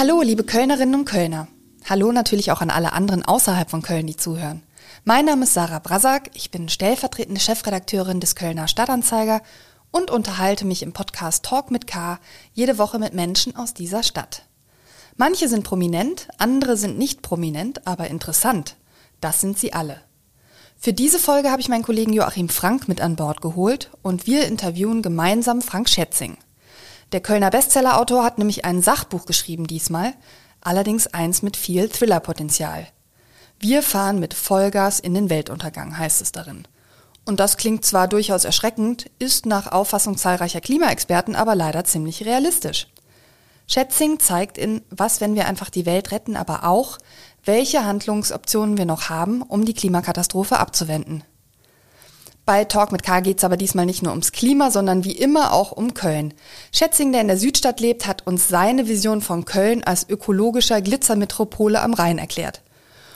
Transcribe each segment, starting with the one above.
Hallo, liebe Kölnerinnen und Kölner. Hallo natürlich auch an alle anderen außerhalb von Köln, die zuhören. Mein Name ist Sarah Brasak, ich bin stellvertretende Chefredakteurin des Kölner Stadtanzeiger und unterhalte mich im Podcast Talk mit K jede Woche mit Menschen aus dieser Stadt. Manche sind prominent, andere sind nicht prominent, aber interessant. Das sind sie alle. Für diese Folge habe ich meinen Kollegen Joachim Frank mit an Bord geholt und wir interviewen gemeinsam Frank Schätzing. Der Kölner Bestsellerautor hat nämlich ein Sachbuch geschrieben diesmal, allerdings eins mit viel Thrillerpotenzial. Wir fahren mit Vollgas in den Weltuntergang, heißt es darin. Und das klingt zwar durchaus erschreckend, ist nach Auffassung zahlreicher Klimaexperten aber leider ziemlich realistisch. Schätzing zeigt in Was, wenn wir einfach die Welt retten, aber auch, welche Handlungsoptionen wir noch haben, um die Klimakatastrophe abzuwenden. Bei Talk mit K geht's aber diesmal nicht nur ums Klima, sondern wie immer auch um Köln. Schätzing, der in der Südstadt lebt, hat uns seine Vision von Köln als ökologischer Glitzermetropole am Rhein erklärt.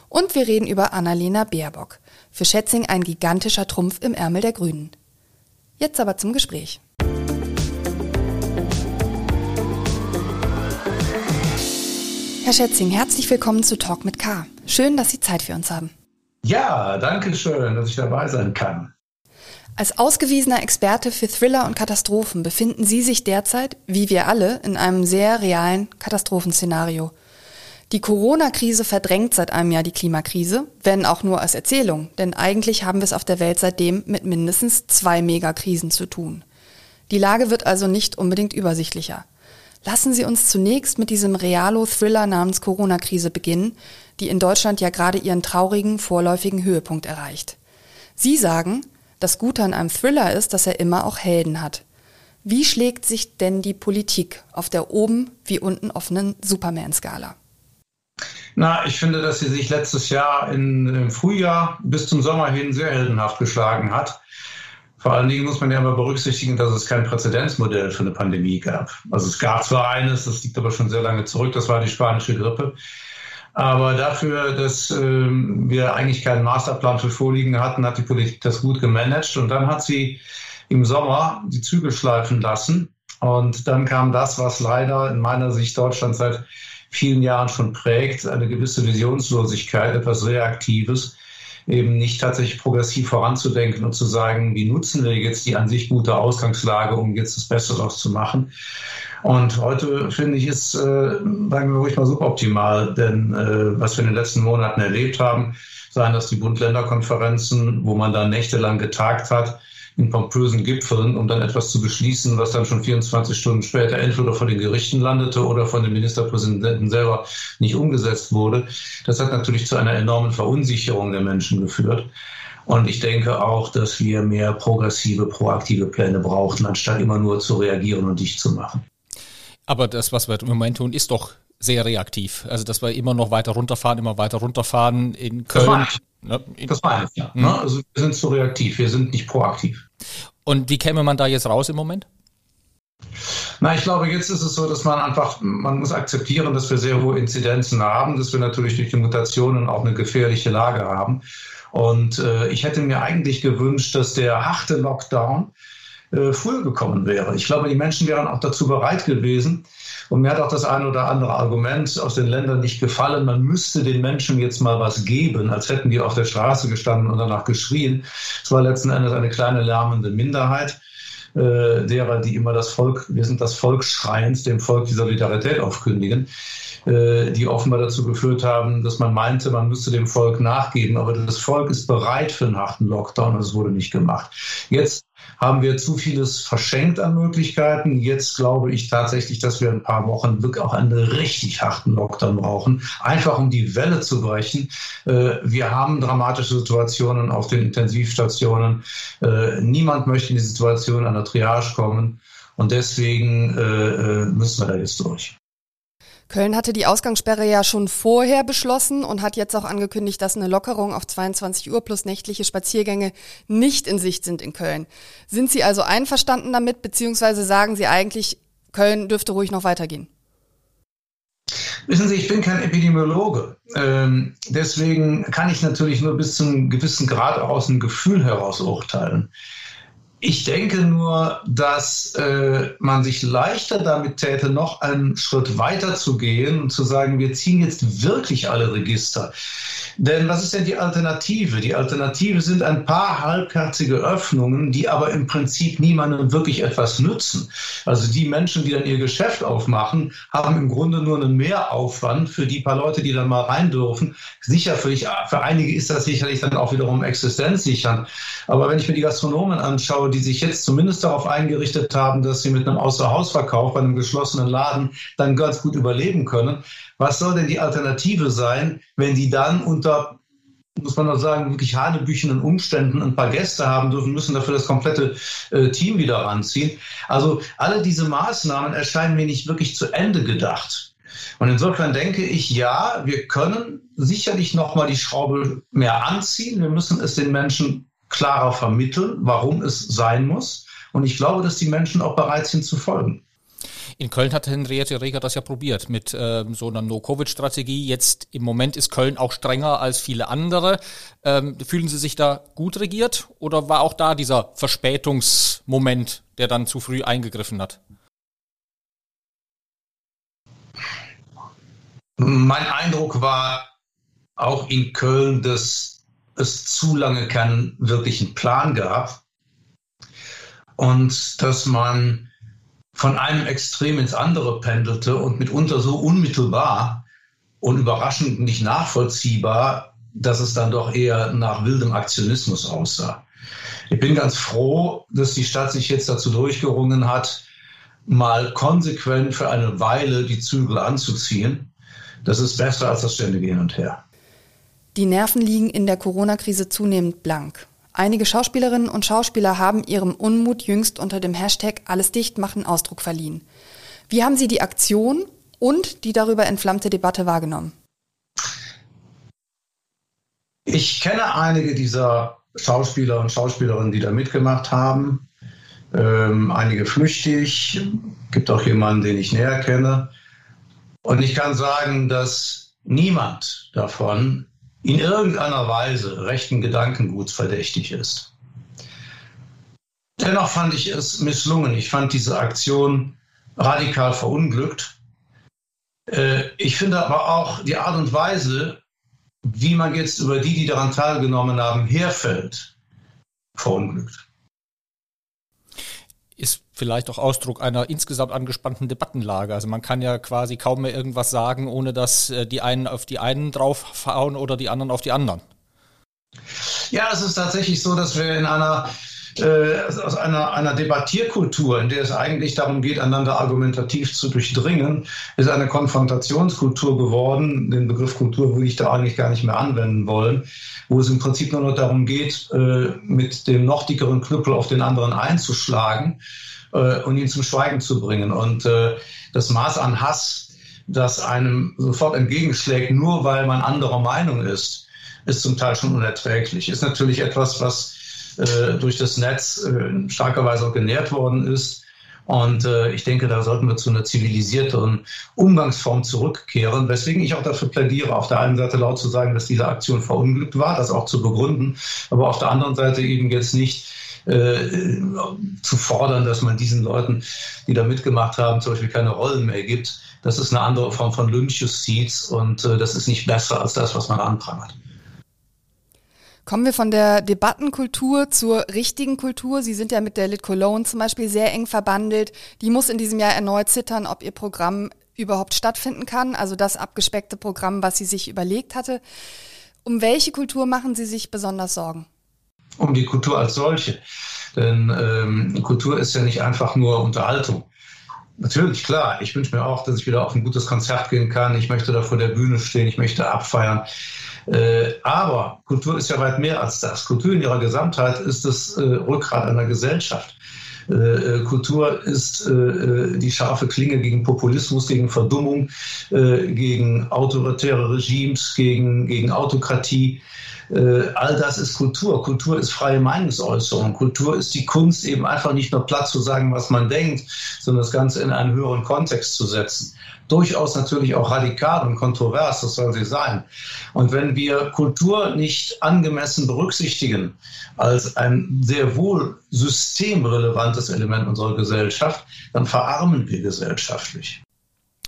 Und wir reden über Annalena Baerbock. Für Schätzing ein gigantischer Trumpf im Ärmel der Grünen. Jetzt aber zum Gespräch. Herr Schätzing, herzlich willkommen zu Talk mit K. Schön, dass Sie Zeit für uns haben. Ja, danke schön, dass ich dabei sein kann. Als ausgewiesener Experte für Thriller und Katastrophen befinden Sie sich derzeit, wie wir alle, in einem sehr realen Katastrophenszenario. Die Corona-Krise verdrängt seit einem Jahr die Klimakrise, wenn auch nur als Erzählung, denn eigentlich haben wir es auf der Welt seitdem mit mindestens zwei Megakrisen zu tun. Die Lage wird also nicht unbedingt übersichtlicher. Lassen Sie uns zunächst mit diesem Realo-Thriller namens Corona-Krise beginnen, die in Deutschland ja gerade ihren traurigen vorläufigen Höhepunkt erreicht. Sie sagen, das Gute an einem Thriller ist, dass er immer auch Helden hat. Wie schlägt sich denn die Politik auf der oben wie unten offenen Superman-Skala? Na, ich finde, dass sie sich letztes Jahr in, im Frühjahr bis zum Sommer hin sehr heldenhaft geschlagen hat. Vor allen Dingen muss man ja immer berücksichtigen, dass es kein Präzedenzmodell für eine Pandemie gab. Also es gab zwar eines, das liegt aber schon sehr lange zurück, das war die spanische Grippe. Aber dafür, dass äh, wir eigentlich keinen Masterplan für Vorliegen hatten, hat die Politik das gut gemanagt. Und dann hat sie im Sommer die Zügel schleifen lassen. Und dann kam das, was leider in meiner Sicht Deutschland seit vielen Jahren schon prägt, eine gewisse Visionslosigkeit, etwas Reaktives eben nicht tatsächlich progressiv voranzudenken und zu sagen, wie nutzen wir jetzt die an sich gute Ausgangslage, um jetzt das Beste daraus zu machen. Und heute finde ich es, äh, sagen wir ruhig mal suboptimal, denn äh, was wir in den letzten Monaten erlebt haben, seien das die Bund-Länder-Konferenzen, wo man da nächtelang getagt hat, in pompösen Gipfeln, um dann etwas zu beschließen, was dann schon 24 Stunden später entweder vor den Gerichten landete oder von dem Ministerpräsidenten selber nicht umgesetzt wurde. Das hat natürlich zu einer enormen Verunsicherung der Menschen geführt. Und ich denke auch, dass wir mehr progressive, proaktive Pläne brauchten, anstatt immer nur zu reagieren und dicht zu machen. Aber das, was wir im Moment tun, ist doch sehr reaktiv. Also, dass wir immer noch weiter runterfahren, immer weiter runterfahren in Köln. Ne? Das meine ich, ja. Mhm. Also wir sind zu reaktiv, wir sind nicht proaktiv. Und wie käme man da jetzt raus im Moment? Na, ich glaube, jetzt ist es so, dass man einfach, man muss akzeptieren, dass wir sehr hohe Inzidenzen haben, dass wir natürlich durch die Mutationen auch eine gefährliche Lage haben. Und äh, ich hätte mir eigentlich gewünscht, dass der harte Lockdown äh, früher gekommen wäre. Ich glaube, die Menschen wären auch dazu bereit gewesen, und mir hat auch das eine oder andere Argument aus den Ländern nicht gefallen. Man müsste den Menschen jetzt mal was geben, als hätten die auf der Straße gestanden und danach geschrien. Es war letzten Endes eine kleine lärmende Minderheit äh, derer, die immer das Volk, wir sind das Volk schreiend, dem Volk die Solidarität aufkündigen, äh, die offenbar dazu geführt haben, dass man meinte, man müsste dem Volk nachgeben. Aber das Volk ist bereit für einen harten Lockdown und es wurde nicht gemacht. Jetzt haben wir zu vieles verschenkt an Möglichkeiten. Jetzt glaube ich tatsächlich, dass wir ein paar Wochen wirklich auch einen richtig harten Lockdown brauchen, einfach um die Welle zu brechen. Äh, wir haben dramatische Situationen auf den Intensivstationen. Äh, niemand möchte in die Situation einer Triage kommen. Und deswegen äh, müssen wir da jetzt durch. Köln hatte die Ausgangssperre ja schon vorher beschlossen und hat jetzt auch angekündigt, dass eine Lockerung auf 22 Uhr plus nächtliche Spaziergänge nicht in Sicht sind in Köln. Sind Sie also einverstanden damit, beziehungsweise sagen Sie eigentlich, Köln dürfte ruhig noch weitergehen? Wissen Sie, ich bin kein Epidemiologe. Ähm, deswegen kann ich natürlich nur bis zu einem gewissen Grad aus einem Gefühl heraus urteilen. Ich denke nur, dass äh, man sich leichter damit täte, noch einen Schritt weiter zu gehen und zu sagen, wir ziehen jetzt wirklich alle Register. Denn was ist denn die Alternative? Die Alternative sind ein paar halbherzige Öffnungen, die aber im Prinzip niemandem wirklich etwas nützen. Also die Menschen, die dann ihr Geschäft aufmachen, haben im Grunde nur einen Mehraufwand für die paar Leute, die dann mal rein dürfen. Sicher, für, ich, für einige ist das sicherlich dann auch wiederum existenzsichernd. Aber wenn ich mir die Gastronomen anschaue, die sich jetzt zumindest darauf eingerichtet haben, dass sie mit einem Außerhausverkauf bei einem geschlossenen Laden dann ganz gut überleben können, was soll denn die Alternative sein, wenn die dann unter muss man noch sagen, wirklich hanebüchenden Umständen ein paar Gäste haben dürfen, müssen dafür das komplette äh, Team wieder ranziehen. Also alle diese Maßnahmen erscheinen mir nicht wirklich zu Ende gedacht. Und insofern denke ich, ja, wir können sicherlich noch mal die Schraube mehr anziehen. Wir müssen es den Menschen klarer vermitteln, warum es sein muss. Und ich glaube, dass die Menschen auch bereit sind zu folgen. In Köln hat Henriette Reger das ja probiert mit ähm, so einer No-Covid-Strategie. Jetzt im Moment ist Köln auch strenger als viele andere. Ähm, fühlen Sie sich da gut regiert oder war auch da dieser Verspätungsmoment, der dann zu früh eingegriffen hat? Mein Eindruck war auch in Köln, dass es zu lange keinen wirklichen Plan gab und dass man von einem Extrem ins andere pendelte und mitunter so unmittelbar und überraschend nicht nachvollziehbar, dass es dann doch eher nach wildem Aktionismus aussah. Ich bin ganz froh, dass die Stadt sich jetzt dazu durchgerungen hat, mal konsequent für eine Weile die Zügel anzuziehen. Das ist besser als das ständige Hin und Her. Die Nerven liegen in der Corona-Krise zunehmend blank. Einige Schauspielerinnen und Schauspieler haben ihrem Unmut jüngst unter dem Hashtag Alles dicht machen Ausdruck verliehen. Wie haben Sie die Aktion und die darüber entflammte Debatte wahrgenommen? Ich kenne einige dieser Schauspieler und Schauspielerinnen, die da mitgemacht haben. Ähm, einige flüchtig, gibt auch jemanden, den ich näher kenne. Und ich kann sagen, dass niemand davon in irgendeiner Weise rechten Gedankenguts verdächtig ist. Dennoch fand ich es misslungen. Ich fand diese Aktion radikal verunglückt. Äh, ich finde aber auch die Art und Weise, wie man jetzt über die, die daran teilgenommen haben, herfällt, verunglückt ist vielleicht auch Ausdruck einer insgesamt angespannten Debattenlage. Also man kann ja quasi kaum mehr irgendwas sagen, ohne dass äh, die einen auf die einen draufhauen oder die anderen auf die anderen. Ja, es ist tatsächlich so, dass wir in einer äh, aus einer, einer Debattierkultur, in der es eigentlich darum geht, einander argumentativ zu durchdringen, ist eine Konfrontationskultur geworden. Den Begriff Kultur würde ich da eigentlich gar nicht mehr anwenden wollen, wo es im Prinzip nur noch darum geht, äh, mit dem noch dickeren Knüppel auf den anderen einzuschlagen äh, und ihn zum Schweigen zu bringen. Und äh, das Maß an Hass, das einem sofort entgegenschlägt, nur weil man anderer Meinung ist, ist zum Teil schon unerträglich. Ist natürlich etwas, was äh, durch das Netz äh, in starker Weise auch genährt worden ist. Und äh, ich denke, da sollten wir zu einer zivilisierteren Umgangsform zurückkehren, weswegen ich auch dafür plädiere, auf der einen Seite laut zu sagen, dass diese Aktion verunglückt war, das auch zu begründen, aber auf der anderen Seite eben jetzt nicht äh, zu fordern, dass man diesen Leuten, die da mitgemacht haben, zum Beispiel keine Rollen mehr gibt. Das ist eine andere Form von Lynchjustiz und äh, das ist nicht besser als das, was man anprangert. Kommen wir von der Debattenkultur zur richtigen Kultur. Sie sind ja mit der Lit Cologne zum Beispiel sehr eng verbandelt. Die muss in diesem Jahr erneut zittern, ob ihr Programm überhaupt stattfinden kann. Also das abgespeckte Programm, was sie sich überlegt hatte. Um welche Kultur machen Sie sich besonders Sorgen? Um die Kultur als solche. Denn ähm, Kultur ist ja nicht einfach nur Unterhaltung. Natürlich, klar. Ich wünsche mir auch, dass ich wieder auf ein gutes Konzert gehen kann. Ich möchte da vor der Bühne stehen. Ich möchte abfeiern. Äh, aber Kultur ist ja weit mehr als das. Kultur in ihrer Gesamtheit ist das äh, Rückgrat einer Gesellschaft. Äh, Kultur ist die scharfe Klinge gegen Populismus, gegen Verdummung, gegen autoritäre Regimes, gegen, gegen Autokratie. All das ist Kultur. Kultur ist freie Meinungsäußerung. Kultur ist die Kunst, eben einfach nicht nur platt zu sagen, was man denkt, sondern das Ganze in einen höheren Kontext zu setzen durchaus natürlich auch radikal und kontrovers, das soll sie sein. Und wenn wir Kultur nicht angemessen berücksichtigen als ein sehr wohl systemrelevantes Element unserer Gesellschaft, dann verarmen wir gesellschaftlich.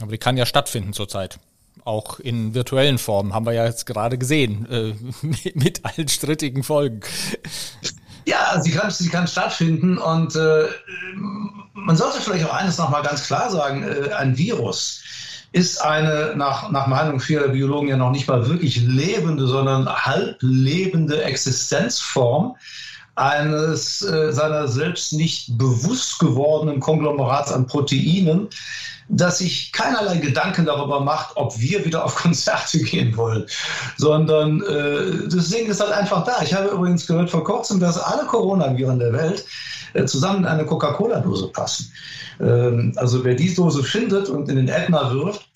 Aber die kann ja stattfinden zurzeit. Auch in virtuellen Formen haben wir ja jetzt gerade gesehen, äh, mit allen strittigen Folgen. Ja, sie kann, sie kann stattfinden und äh, man sollte vielleicht auch eines nochmal ganz klar sagen, äh, ein Virus ist eine nach, nach Meinung vieler Biologen ja noch nicht mal wirklich lebende, sondern halblebende Existenzform eines äh, seiner selbst nicht bewusst gewordenen Konglomerats an Proteinen, dass sich keinerlei Gedanken darüber macht, ob wir wieder auf Konzerte gehen wollen, sondern äh, das Ding ist halt einfach da. Ich habe übrigens gehört vor kurzem, dass alle Coronaviren der Welt äh, zusammen in eine Coca-Cola-Dose passen. Ähm, also wer die Dose findet und in den Ätna wirft,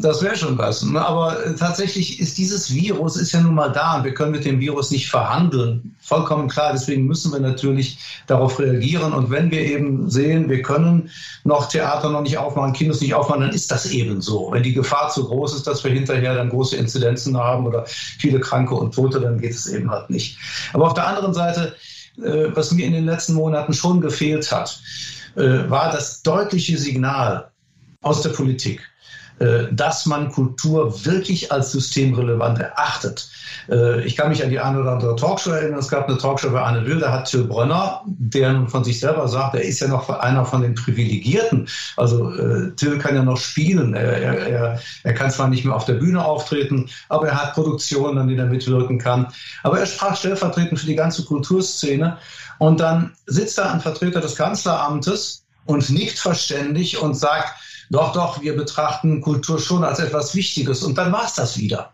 das wäre schon was. Ne? Aber äh, tatsächlich ist dieses Virus ist ja nun mal da und wir können mit dem Virus nicht verhandeln. Vollkommen klar. Deswegen müssen wir natürlich darauf reagieren. Und wenn wir eben sehen, wir können noch Theater noch nicht aufmachen, Kinos nicht aufmachen, dann ist das eben so. Wenn die Gefahr zu groß ist, dass wir hinterher dann große Inzidenzen haben oder viele Kranke und Tote, dann geht es eben halt nicht. Aber auf der anderen Seite, äh, was mir in den letzten Monaten schon gefehlt hat, äh, war das deutliche Signal aus der Politik dass man Kultur wirklich als systemrelevant erachtet. Äh, ich kann mich an die eine oder andere Talkshow erinnern. Es gab eine Talkshow bei Anne Will, da hat Till Brönner, der nun von sich selber sagt, er ist ja noch einer von den Privilegierten. Also äh, Till kann ja noch spielen. Er, er, er kann zwar nicht mehr auf der Bühne auftreten, aber er hat Produktionen, an denen er mitwirken kann. Aber er sprach stellvertretend für die ganze Kulturszene. Und dann sitzt da ein Vertreter des Kanzleramtes und nickt verständig und sagt, doch, doch, wir betrachten Kultur schon als etwas Wichtiges und dann war es das wieder.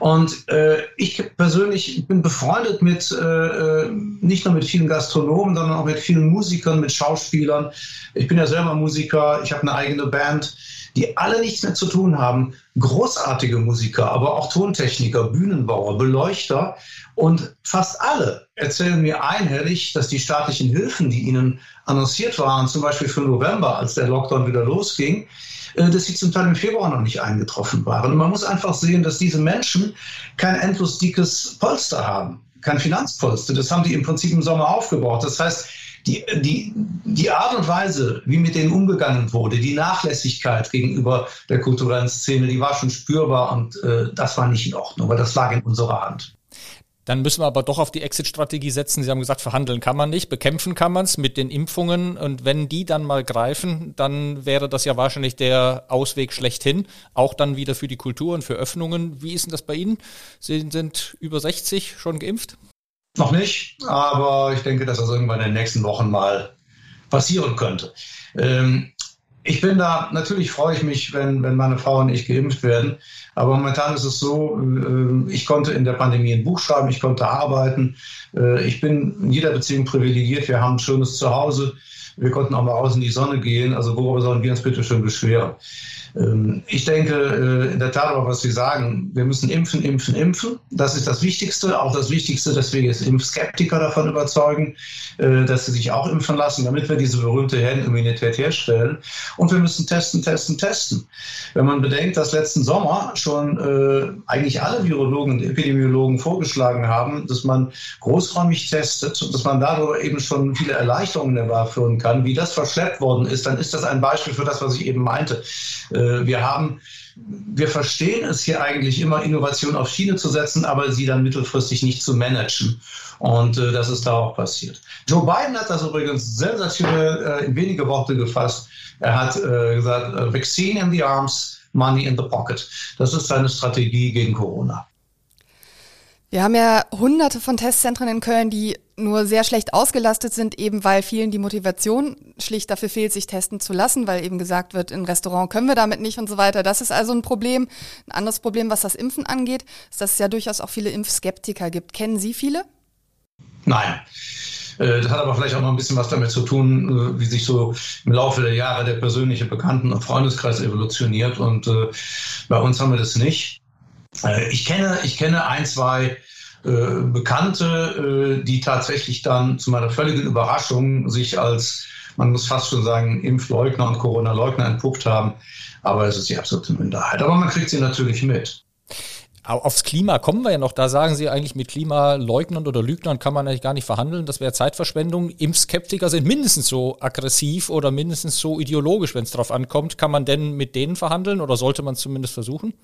Und äh, ich persönlich bin befreundet mit äh, äh, nicht nur mit vielen Gastronomen, sondern auch mit vielen Musikern, mit Schauspielern. Ich bin ja selber Musiker, ich habe eine eigene Band, die alle nichts mehr zu tun haben. Großartige Musiker, aber auch Tontechniker, Bühnenbauer, Beleuchter. Und fast alle erzählen mir einhellig, dass die staatlichen Hilfen, die ihnen annonciert waren, zum Beispiel für November, als der Lockdown wieder losging, äh, dass sie zum Teil im Februar noch nicht eingetroffen waren. Und man muss einfach sehen, dass diese Menschen kein endlos dickes Polster haben, kein Finanzpolster. Das haben die im Prinzip im Sommer aufgebaut. Das heißt, die, die, die Art und Weise, wie mit denen umgegangen wurde, die Nachlässigkeit gegenüber der kulturellen Szene, die war schon spürbar und äh, das war nicht in Ordnung, weil das lag in unserer Hand. Dann müssen wir aber doch auf die Exit-Strategie setzen. Sie haben gesagt, verhandeln kann man nicht, bekämpfen kann man es mit den Impfungen. Und wenn die dann mal greifen, dann wäre das ja wahrscheinlich der Ausweg schlechthin. Auch dann wieder für die Kultur und für Öffnungen. Wie ist denn das bei Ihnen? Sie sind über 60 schon geimpft? Noch nicht, aber ich denke, dass das irgendwann in den nächsten Wochen mal passieren könnte. Ähm, ich bin da, natürlich freue ich mich, wenn, wenn meine Frau und ich geimpft werden. Aber momentan ist es so, äh, ich konnte in der Pandemie ein Buch schreiben, ich konnte arbeiten. Äh, ich bin in jeder Beziehung privilegiert. Wir haben ein schönes Zuhause. Wir konnten auch mal raus in die Sonne gehen. Also worüber sollen wir uns bitte schön beschweren? Ähm, ich denke äh, in der Tat aber, was Sie sagen, wir müssen impfen, impfen, impfen. Das ist das Wichtigste. Auch das Wichtigste, dass wir jetzt Impfskeptiker davon überzeugen, äh, dass sie sich auch impfen lassen, damit wir diese berühmte Herdenimmunität herstellen. Und wir müssen testen, testen, testen. Wenn man bedenkt, dass letzten Sommer schon äh, eigentlich alle Virologen und Epidemiologen vorgeschlagen haben, dass man großräumig testet dass man darüber eben schon viele Erleichterungen herbeiführen kann, wie das verschleppt worden ist, dann ist das ein Beispiel für das, was ich eben meinte. Äh, wir haben wir verstehen es hier eigentlich immer, Innovation auf Schiene zu setzen, aber sie dann mittelfristig nicht zu managen. Und äh, das ist da auch passiert. Joe Biden hat das übrigens sensationell äh, in wenige Worte gefasst. Er hat äh, gesagt, äh, Vaccine in the arms, money in the pocket. Das ist seine Strategie gegen Corona. Wir haben ja hunderte von Testzentren in Köln, die nur sehr schlecht ausgelastet sind, eben weil vielen die Motivation schlicht dafür fehlt, sich testen zu lassen, weil eben gesagt wird, im Restaurant können wir damit nicht und so weiter. Das ist also ein Problem. Ein anderes Problem, was das Impfen angeht, ist, dass es ja durchaus auch viele Impfskeptiker gibt. Kennen Sie viele? Nein. Äh, das hat aber vielleicht auch noch ein bisschen was damit zu tun, äh, wie sich so im Laufe der Jahre der persönliche Bekannten- und Freundeskreis evolutioniert. Und äh, bei uns haben wir das nicht. Ich kenne, ich kenne ein, zwei äh, Bekannte, äh, die tatsächlich dann zu meiner völligen Überraschung sich als, man muss fast schon sagen, Impfleugner und Corona-Leugner entpuppt haben. Aber es ist die absolute Minderheit. Aber man kriegt sie natürlich mit. Aufs Klima kommen wir ja noch. Da sagen Sie eigentlich, mit Klimaleugnern oder Lügnern kann man eigentlich gar nicht verhandeln. Das wäre Zeitverschwendung. Impfskeptiker sind mindestens so aggressiv oder mindestens so ideologisch, wenn es darauf ankommt. Kann man denn mit denen verhandeln oder sollte man es zumindest versuchen?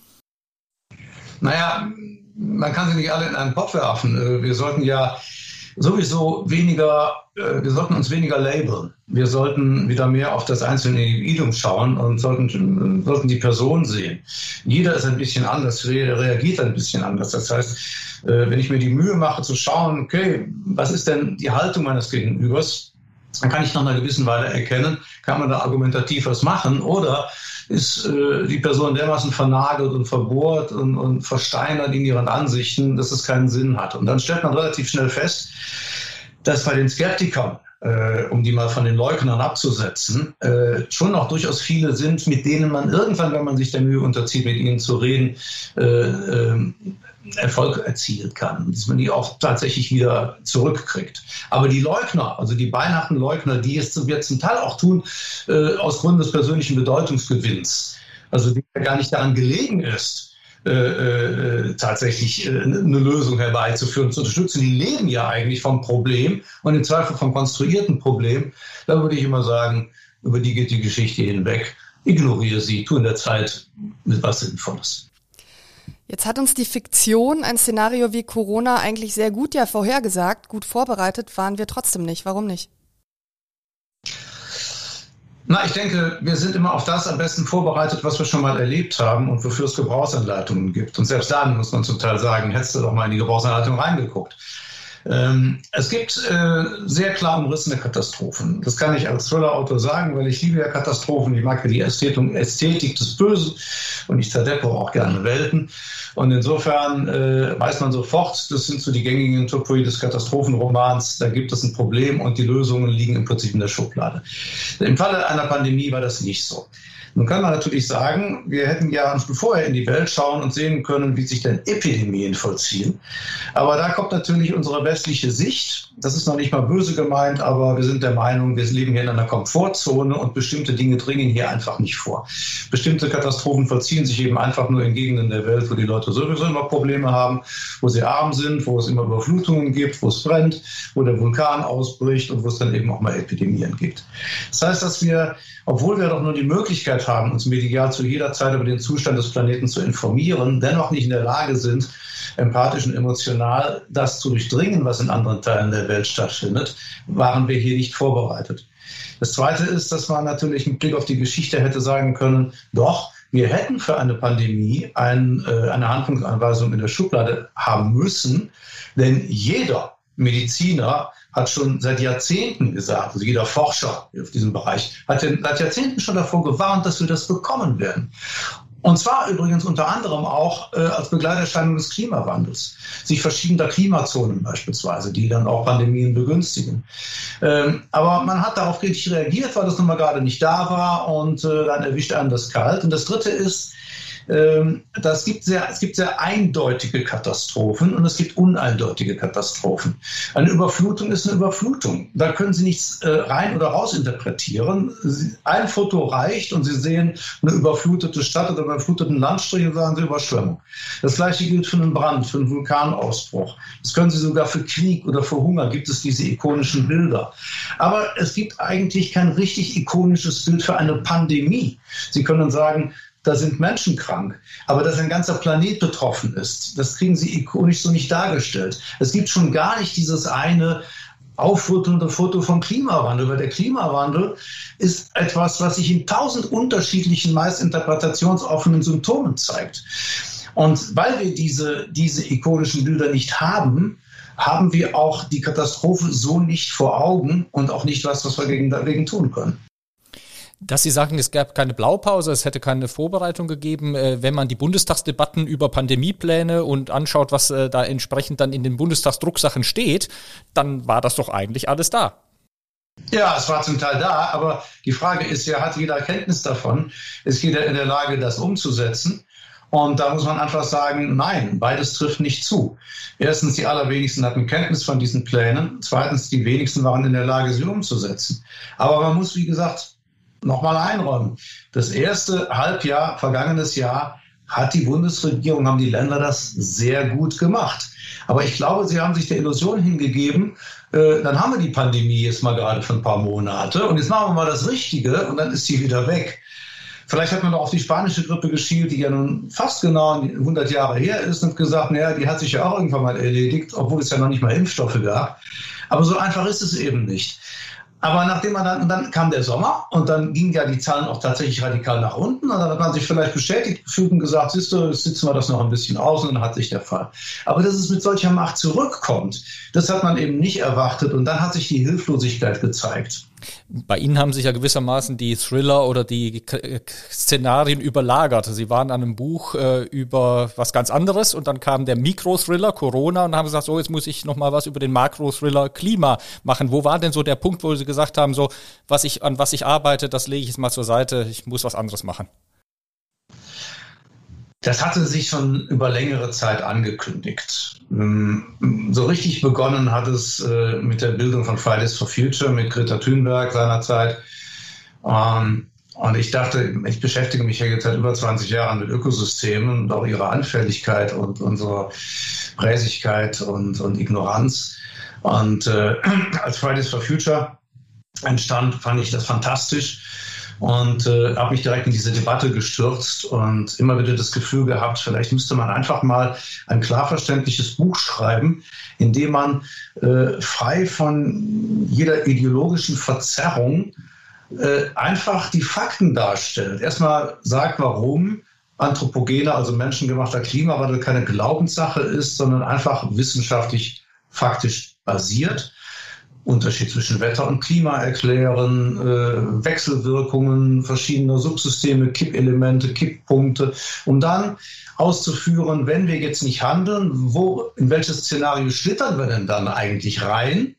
Naja, man kann sie nicht alle in einen Pott werfen. Äh, wir sollten ja sowieso weniger, äh, wir sollten uns weniger labeln. Wir sollten wieder mehr auf das einzelne Individuum schauen und sollten, sollten die Person sehen. Jeder ist ein bisschen anders, reagiert ein bisschen anders. Das heißt, äh, wenn ich mir die Mühe mache zu schauen, okay, was ist denn die Haltung meines Gegenübers, dann kann ich nach einer gewissen Weile erkennen, kann man da argumentativ was machen oder ist äh, die Person dermaßen vernagelt und verbohrt und, und versteinert in ihren Ansichten, dass es keinen Sinn hat. Und dann stellt man relativ schnell fest, dass bei den Skeptikern, äh, um die mal von den Leugnern abzusetzen, äh, schon noch durchaus viele sind, mit denen man irgendwann, wenn man sich der Mühe unterzieht, mit ihnen zu reden, äh, äh, Erfolg erzielen kann, dass man die auch tatsächlich wieder zurückkriegt. Aber die Leugner, also die beinharten Leugner, die es jetzt zum Teil auch tun, äh, aus Gründen des persönlichen Bedeutungsgewinns, also die gar nicht daran gelegen ist, äh, äh, tatsächlich äh, eine Lösung herbeizuführen, zu unterstützen. Die leben ja eigentlich vom Problem und im Zweifel vom konstruierten Problem. Da würde ich immer sagen, über die geht die Geschichte hinweg. Ignoriere sie, tu in der Zeit mit was Sinnvolles. Jetzt hat uns die Fiktion ein Szenario wie Corona eigentlich sehr gut ja vorhergesagt. Gut vorbereitet waren wir trotzdem nicht. Warum nicht? Na, ich denke, wir sind immer auf das am besten vorbereitet, was wir schon mal erlebt haben und wofür es Gebrauchsanleitungen gibt. Und selbst dann muss man zum Teil sagen, hättest du doch mal in die Gebrauchsanleitung reingeguckt. Ähm, es gibt äh, sehr klar umrissene Katastrophen. Das kann ich als Thriller-Autor sagen, weil ich liebe ja Katastrophen. Ich mag ja die Ästhetik, Ästhetik des Bösen und ich zerdeppe auch gerne Welten. Und insofern äh, weiß man sofort, das sind so die gängigen Topoi des Katastrophenromans. Da gibt es ein Problem und die Lösungen liegen im Prinzip in der Schublade. Im Falle einer Pandemie war das nicht so. Nun kann man natürlich sagen, wir hätten ja schon vorher in die Welt schauen und sehen können, wie sich denn Epidemien vollziehen. Aber da kommt natürlich unsere westliche Sicht. Das ist noch nicht mal böse gemeint, aber wir sind der Meinung, wir leben hier in einer Komfortzone und bestimmte Dinge dringen hier einfach nicht vor. Bestimmte Katastrophen vollziehen sich eben einfach nur in Gegenden der Welt, wo die Leute sowieso immer Probleme haben, wo sie arm sind, wo es immer Überflutungen gibt, wo es brennt, wo der Vulkan ausbricht und wo es dann eben auch mal Epidemien gibt. Das heißt, dass wir obwohl wir doch nur die Möglichkeit haben, uns medial zu jeder Zeit über den Zustand des Planeten zu informieren, dennoch nicht in der Lage sind, empathisch und emotional das zu durchdringen, was in anderen Teilen der Welt stattfindet, waren wir hier nicht vorbereitet. Das Zweite ist, dass man natürlich mit Blick auf die Geschichte hätte sagen können, doch, wir hätten für eine Pandemie ein, äh, eine Handlungsanweisung in der Schublade haben müssen, denn jeder Mediziner hat schon seit Jahrzehnten gesagt, also jeder Forscher auf diesem Bereich hat seit Jahrzehnten schon davor gewarnt, dass wir das bekommen werden. Und zwar übrigens unter anderem auch äh, als Begleiterscheinung des Klimawandels, sich verschiedener Klimazonen beispielsweise, die dann auch Pandemien begünstigen. Ähm, aber man hat darauf richtig reagiert, weil das nun mal gerade nicht da war und äh, dann erwischt einen das kalt. Und das Dritte ist, das gibt sehr, es gibt sehr eindeutige Katastrophen und es gibt uneindeutige Katastrophen. Eine Überflutung ist eine Überflutung. Da können Sie nichts äh, rein oder raus interpretieren. Ein Foto reicht und Sie sehen eine überflutete Stadt oder überfluteten Landstrich und sagen Sie Überschwemmung. Das gleiche gilt für einen Brand, für einen Vulkanausbruch. Das können Sie sogar für Krieg oder für Hunger gibt es diese ikonischen Bilder. Aber es gibt eigentlich kein richtig ikonisches Bild für eine Pandemie. Sie können sagen, da sind Menschen krank. Aber dass ein ganzer Planet betroffen ist, das kriegen sie ikonisch so nicht dargestellt. Es gibt schon gar nicht dieses eine aufrüttelnde Foto vom Klimawandel, weil der Klimawandel ist etwas, was sich in tausend unterschiedlichen, meist interpretationsoffenen Symptomen zeigt. Und weil wir diese, diese ikonischen Bilder nicht haben, haben wir auch die Katastrophe so nicht vor Augen und auch nicht was, was wir dagegen tun können. Dass Sie sagen, es gab keine Blaupause, es hätte keine Vorbereitung gegeben, äh, wenn man die Bundestagsdebatten über Pandemiepläne und anschaut, was äh, da entsprechend dann in den Bundestagsdrucksachen steht, dann war das doch eigentlich alles da. Ja, es war zum Teil da, aber die Frage ist ja, hat jeder Kenntnis davon? Ist jeder in der Lage, das umzusetzen? Und da muss man einfach sagen, nein, beides trifft nicht zu. Erstens, die allerwenigsten hatten Kenntnis von diesen Plänen. Zweitens, die wenigsten waren in der Lage, sie umzusetzen. Aber man muss, wie gesagt, nochmal einräumen. Das erste Halbjahr, vergangenes Jahr, hat die Bundesregierung, haben die Länder das sehr gut gemacht. Aber ich glaube, sie haben sich der Illusion hingegeben, äh, dann haben wir die Pandemie jetzt mal gerade für ein paar Monate und jetzt machen wir mal das Richtige und dann ist sie wieder weg. Vielleicht hat man doch auf die spanische Grippe geschielt, die ja nun fast genau 100 Jahre her ist und gesagt, naja, die hat sich ja auch irgendwann mal erledigt, obwohl es ja noch nicht mal Impfstoffe gab. Aber so einfach ist es eben nicht. Aber nachdem man dann, und dann kam der Sommer und dann gingen ja die Zahlen auch tatsächlich radikal nach unten und dann hat man sich vielleicht bestätigt gefühlt und gesagt, siehst du, sitzen wir das noch ein bisschen aus und dann hat sich der Fall. Aber dass es mit solcher Macht zurückkommt, das hat man eben nicht erwartet und dann hat sich die Hilflosigkeit gezeigt. Bei Ihnen haben sich ja gewissermaßen die Thriller oder die Szenarien überlagert. Sie waren an einem Buch äh, über was ganz anderes und dann kam der Mikro-Thriller Corona und haben gesagt, so jetzt muss ich noch mal was über den Makro-Thriller Klima machen. Wo war denn so der Punkt, wo Sie gesagt haben, so was ich an was ich arbeite, das lege ich jetzt mal zur Seite, ich muss was anderes machen? Das hatte sich schon über längere Zeit angekündigt. Ähm, so richtig begonnen hat es äh, mit der Bildung von Fridays for Future, mit Greta Thunberg seinerzeit. Ähm, und ich dachte, ich beschäftige mich ja jetzt seit über 20 Jahren mit Ökosystemen und auch ihrer Anfälligkeit und unserer Präsigkeit und, und Ignoranz. Und äh, als Fridays for Future entstand, fand ich das fantastisch und äh, habe mich direkt in diese Debatte gestürzt und immer wieder das Gefühl gehabt, vielleicht müsste man einfach mal ein klar verständliches Buch schreiben, in dem man äh, frei von jeder ideologischen Verzerrung äh, einfach die Fakten darstellt. Erstmal sagt, warum anthropogener, also menschengemachter Klimawandel keine Glaubenssache ist, sondern einfach wissenschaftlich faktisch basiert Unterschied zwischen Wetter und Klima erklären, äh, Wechselwirkungen verschiedener Subsysteme, Kippelemente, Kipppunkte, um dann auszuführen, wenn wir jetzt nicht handeln, wo, in welches Szenario schlittern wir denn dann eigentlich rein?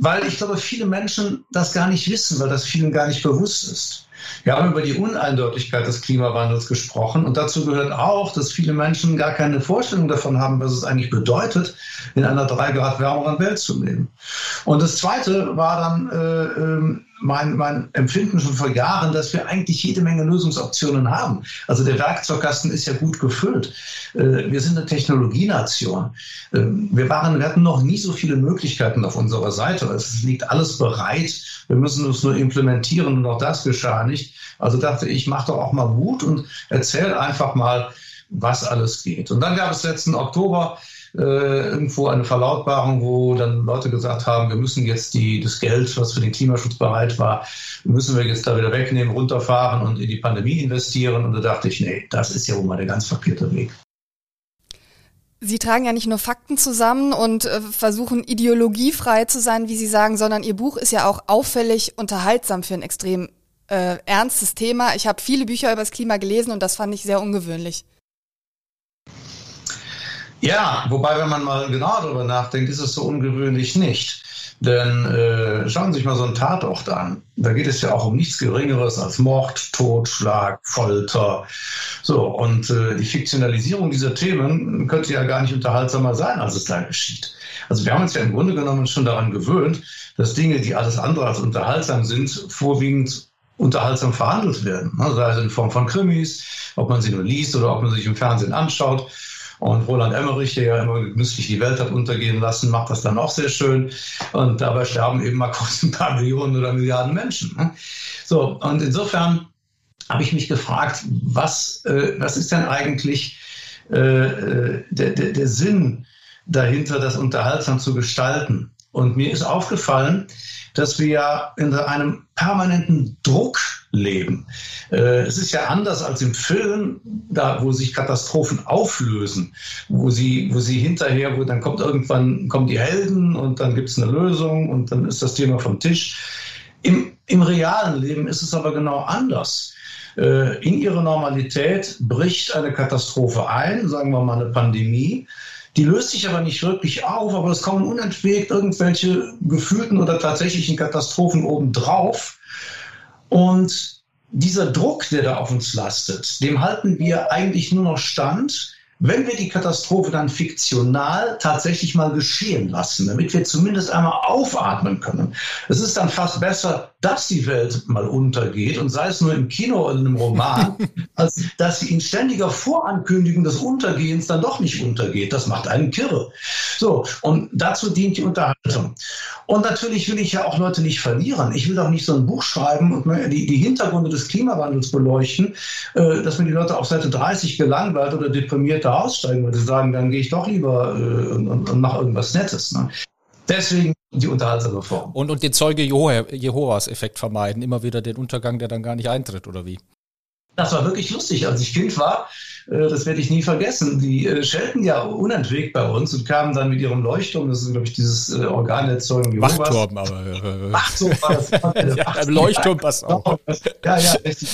Weil ich glaube, viele Menschen das gar nicht wissen, weil das vielen gar nicht bewusst ist. Wir haben über die Uneindeutigkeit des Klimawandels gesprochen und dazu gehört auch, dass viele Menschen gar keine Vorstellung davon haben, was es eigentlich bedeutet, in einer drei Grad wärmeren Welt zu leben. Und das Zweite war dann äh, ähm, mein, mein Empfinden schon vor Jahren, dass wir eigentlich jede Menge Lösungsoptionen haben. Also der Werkzeugkasten ist ja gut gefüllt. Äh, wir sind eine Technologienation. Äh, wir, waren, wir hatten noch nie so viele Möglichkeiten auf unserer Seite. Es liegt alles bereit. Wir müssen es nur implementieren und auch das geschah nicht. Also dachte ich, mach doch auch mal Mut und erzähl einfach mal, was alles geht. Und dann gab es letzten Oktober äh, irgendwo eine Verlautbarung, wo dann Leute gesagt haben, wir müssen jetzt die, das Geld, was für den Klimaschutz bereit war, müssen wir jetzt da wieder wegnehmen, runterfahren und in die Pandemie investieren. Und da dachte ich, nee, das ist ja wohl mal der ganz verkehrte Weg. Sie tragen ja nicht nur Fakten zusammen und äh, versuchen ideologiefrei zu sein, wie Sie sagen, sondern Ihr Buch ist ja auch auffällig unterhaltsam für ein extrem äh, ernstes Thema. Ich habe viele Bücher über das Klima gelesen und das fand ich sehr ungewöhnlich. Ja, wobei, wenn man mal genau darüber nachdenkt, ist es so ungewöhnlich nicht. Denn äh, schauen Sie sich mal so einen Tatort an. Da geht es ja auch um nichts Geringeres als Mord, Totschlag, Folter. So, und äh, die Fiktionalisierung dieser Themen könnte ja gar nicht unterhaltsamer sein, als es da geschieht. Also wir haben uns ja im Grunde genommen schon daran gewöhnt, dass Dinge, die alles andere als unterhaltsam sind, vorwiegend unterhaltsam verhandelt werden. Also sei es in Form von Krimis, ob man sie nur liest oder ob man sich im Fernsehen anschaut. Und Roland Emmerich, der ja immer genüsslich die Welt hat untergehen lassen, macht das dann auch sehr schön. Und dabei sterben eben mal kurz ein paar Millionen oder Milliarden Menschen. Ne? So, und insofern habe ich mich gefragt, was, äh, was ist denn eigentlich äh, äh der, der, der Sinn dahinter, das unterhaltsam zu gestalten? Und mir ist aufgefallen, dass wir ja in einem permanenten Druck leben. Äh, es ist ja anders als im Film, da wo sich Katastrophen auflösen, wo sie, wo sie hinterher, wo dann kommt irgendwann kommen die Helden und dann gibt es eine Lösung und dann ist das Thema vom Tisch. Im, Im realen Leben ist es aber genau anders. Äh, in ihre Normalität bricht eine Katastrophe ein, sagen wir mal eine Pandemie. Die löst sich aber nicht wirklich auf, aber es kommen unentwegt irgendwelche gefühlten oder tatsächlichen Katastrophen obendrauf. Und dieser Druck, der da auf uns lastet, dem halten wir eigentlich nur noch stand, wenn wir die Katastrophe dann fiktional tatsächlich mal geschehen lassen, damit wir zumindest einmal aufatmen können. Es ist dann fast besser, dass die Welt mal untergeht und sei es nur im Kino oder in einem Roman, als dass sie in ständiger Vorankündigung des Untergehens dann doch nicht untergeht. Das macht einen kirre. So, und dazu dient die Unterhaltung. Und natürlich will ich ja auch Leute nicht verlieren. Ich will doch nicht so ein Buch schreiben und die, die Hintergründe des Klimawandels beleuchten, äh, dass mir die Leute auf Seite 30 gelangweilt oder deprimiert da aussteigen, weil sie sagen, dann gehe ich doch lieber äh, und, und, mache irgendwas Nettes. Ne? Deswegen die unterhaltsame Form. Und, und den Zeuge Jehovas-Effekt vermeiden, immer wieder den Untergang, der dann gar nicht eintritt, oder wie? Das war wirklich lustig. Als ich Kind war, äh, das werde ich nie vergessen. Die äh, schelten ja unentwegt bei uns und kamen dann mit ihrem Leuchtturm, das ist, glaube ich, dieses äh, Organ der Zeugen Jehovas. Wachturm, aber. Wachturm war das. ja, Leuchtturm passt auch. Ja, ja, richtig.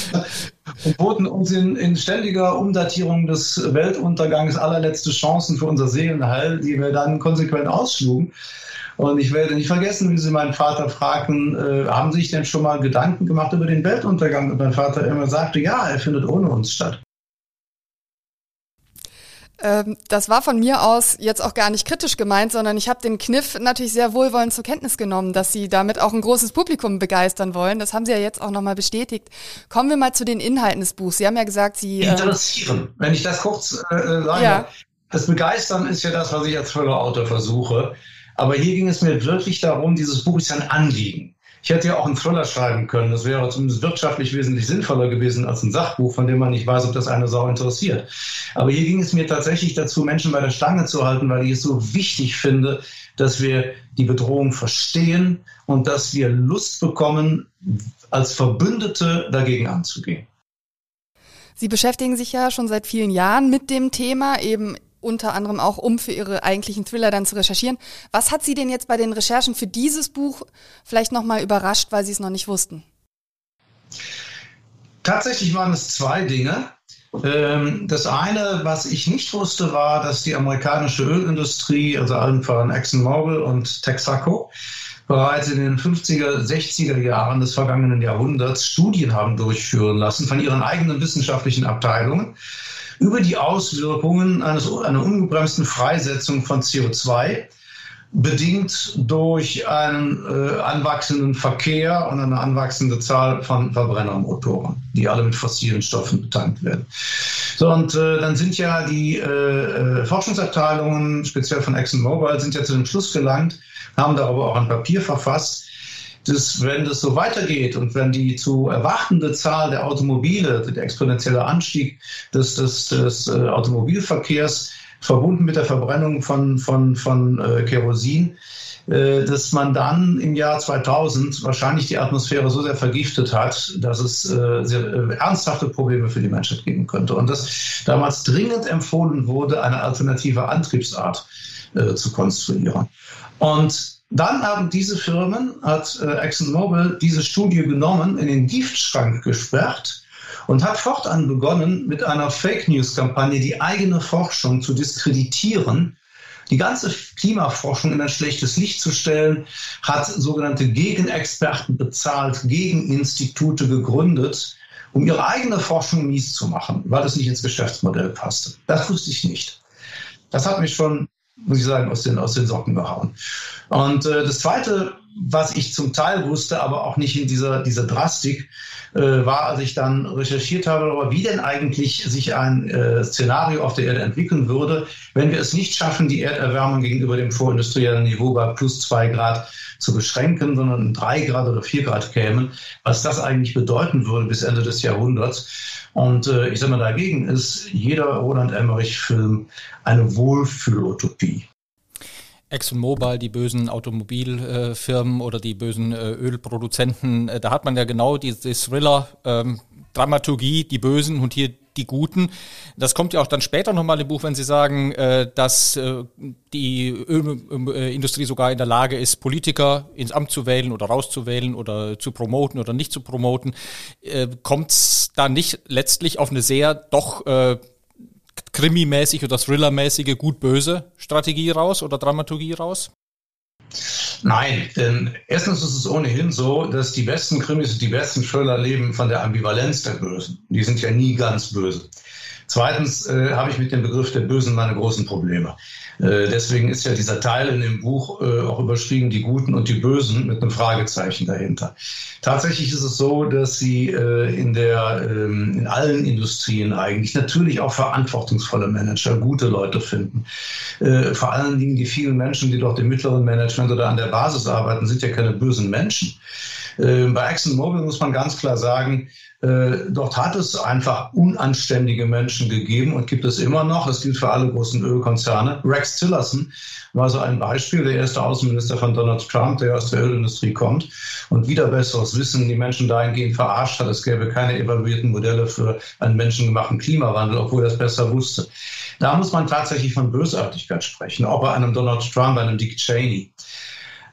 Und boten uns in, in ständiger Umdatierung des Weltuntergangs allerletzte Chancen für unser Seelenheil, die wir dann konsequent ausschlugen. Und ich werde nicht vergessen, wie sie meinen Vater fragten, äh, haben Sie sich denn schon mal Gedanken gemacht über den Weltuntergang? Und mein Vater immer sagte, ja, er findet ohne uns statt. Ähm, das war von mir aus jetzt auch gar nicht kritisch gemeint, sondern ich habe den Kniff natürlich sehr wohlwollend zur Kenntnis genommen, dass Sie damit auch ein großes Publikum begeistern wollen. Das haben Sie ja jetzt auch nochmal bestätigt. Kommen wir mal zu den Inhalten des Buchs. Sie haben ja gesagt, Sie... Ähm, Interessieren, ähm, wenn ich das kurz äh, äh, sage. Ja. Das Begeistern ist ja das, was ich als Thriller-Autor versuche. Aber hier ging es mir wirklich darum, dieses Buch ist ein Anliegen. Ich hätte ja auch einen Thriller schreiben können. Das wäre zumindest wirtschaftlich wesentlich sinnvoller gewesen als ein Sachbuch, von dem man nicht weiß, ob das eine Sau interessiert. Aber hier ging es mir tatsächlich dazu, Menschen bei der Stange zu halten, weil ich es so wichtig finde, dass wir die Bedrohung verstehen und dass wir Lust bekommen, als Verbündete dagegen anzugehen. Sie beschäftigen sich ja schon seit vielen Jahren mit dem Thema, eben unter anderem auch, um für ihre eigentlichen Thriller dann zu recherchieren. Was hat Sie denn jetzt bei den Recherchen für dieses Buch vielleicht nochmal überrascht, weil Sie es noch nicht wussten? Tatsächlich waren es zwei Dinge. Ähm, das eine, was ich nicht wusste, war, dass die amerikanische Ölindustrie, also allen voran ExxonMobil und Texaco, bereits in den 50er, 60er Jahren des vergangenen Jahrhunderts Studien haben durchführen lassen von ihren eigenen wissenschaftlichen Abteilungen über die Auswirkungen eines, einer ungebremsten Freisetzung von CO2 bedingt durch einen äh, anwachsenden Verkehr und eine anwachsende Zahl von Verbrennermotoren, die alle mit fossilen Stoffen betankt werden. So, und äh, dann sind ja die äh, äh Forschungsabteilungen, speziell von ExxonMobil, sind ja zu dem Schluss gelangt, haben darüber auch ein Papier verfasst, dass wenn das so weitergeht und wenn die zu erwartende Zahl der Automobile, der exponentielle Anstieg des, des, des äh, Automobilverkehrs verbunden mit der Verbrennung von, von, von äh, Kerosin, äh, dass man dann im Jahr 2000 wahrscheinlich die Atmosphäre so sehr vergiftet hat, dass es ernsthafte Probleme für die Menschheit geben könnte. Und dass damals dringend empfohlen wurde, eine alternative Antriebsart zu konstruieren. Und dann haben diese Firmen, hat äh, ExxonMobil diese Studie genommen, in den Giftschrank gesperrt und hat fortan begonnen, mit einer Fake News-Kampagne die eigene Forschung zu diskreditieren, die ganze Klimaforschung in ein schlechtes Licht zu stellen, hat sogenannte Gegenexperten bezahlt, Gegeninstitute gegründet, um ihre eigene Forschung mies zu machen, weil es nicht ins Geschäftsmodell passte. Das wusste ich nicht. Das hat mich schon muss ich sagen, aus den, aus den Socken gehauen. Und äh, das Zweite, was ich zum Teil wusste, aber auch nicht in dieser, dieser Drastik, äh, war, als ich dann recherchiert habe, aber wie denn eigentlich sich ein äh, Szenario auf der Erde entwickeln würde, wenn wir es nicht schaffen, die Erderwärmung gegenüber dem vorindustriellen Niveau bei plus zwei Grad zu beschränken, sondern drei Grad oder vier Grad kämen, was das eigentlich bedeuten würde bis Ende des Jahrhunderts. Und äh, ich sage mal, dagegen ist jeder Roland Emmerich-Film eine Wohlfühlutopie. ExxonMobil, die bösen Automobilfirmen oder die bösen äh, Ölproduzenten, äh, da hat man ja genau diese Thriller-Dramaturgie, ähm, die Bösen und hier die Guten. Das kommt ja auch dann später nochmal im Buch, wenn Sie sagen, äh, dass die Ölindustrie sogar in der Lage ist, Politiker ins Amt zu wählen oder rauszuwählen oder zu promoten oder nicht zu promoten. Kommt es da nicht letztlich auf eine sehr doch Krimi-mäßig oder Thriller-mäßige gut-böse Strategie raus oder Dramaturgie raus? Nein, denn erstens ist es ohnehin so, dass die besten Krimis und die besten Thriller leben von der Ambivalenz der Bösen. Die sind ja nie ganz böse. Zweitens äh, habe ich mit dem Begriff der Bösen meine großen Probleme. Äh, deswegen ist ja dieser Teil in dem Buch äh, auch überschrieben, die Guten und die Bösen mit einem Fragezeichen dahinter. Tatsächlich ist es so, dass sie äh, in, der, ähm, in allen Industrien eigentlich natürlich auch verantwortungsvolle Manager, gute Leute finden. Vor allen Dingen die vielen Menschen, die dort im mittleren Management oder an der Basis arbeiten, sind ja keine bösen Menschen. Bei ExxonMobil muss man ganz klar sagen, äh, dort hat es einfach unanständige Menschen gegeben und gibt es immer noch. Es gilt für alle großen Ölkonzerne. Rex Tillerson war so ein Beispiel, der erste Außenminister von Donald Trump, der aus der Ölindustrie kommt und wieder besseres Wissen die Menschen dahingehend verarscht hat, es gäbe keine evaluierten Modelle für einen menschengemachten Klimawandel, obwohl er es besser wusste. Da muss man tatsächlich von Bösartigkeit sprechen, auch bei einem Donald Trump, einem Dick Cheney.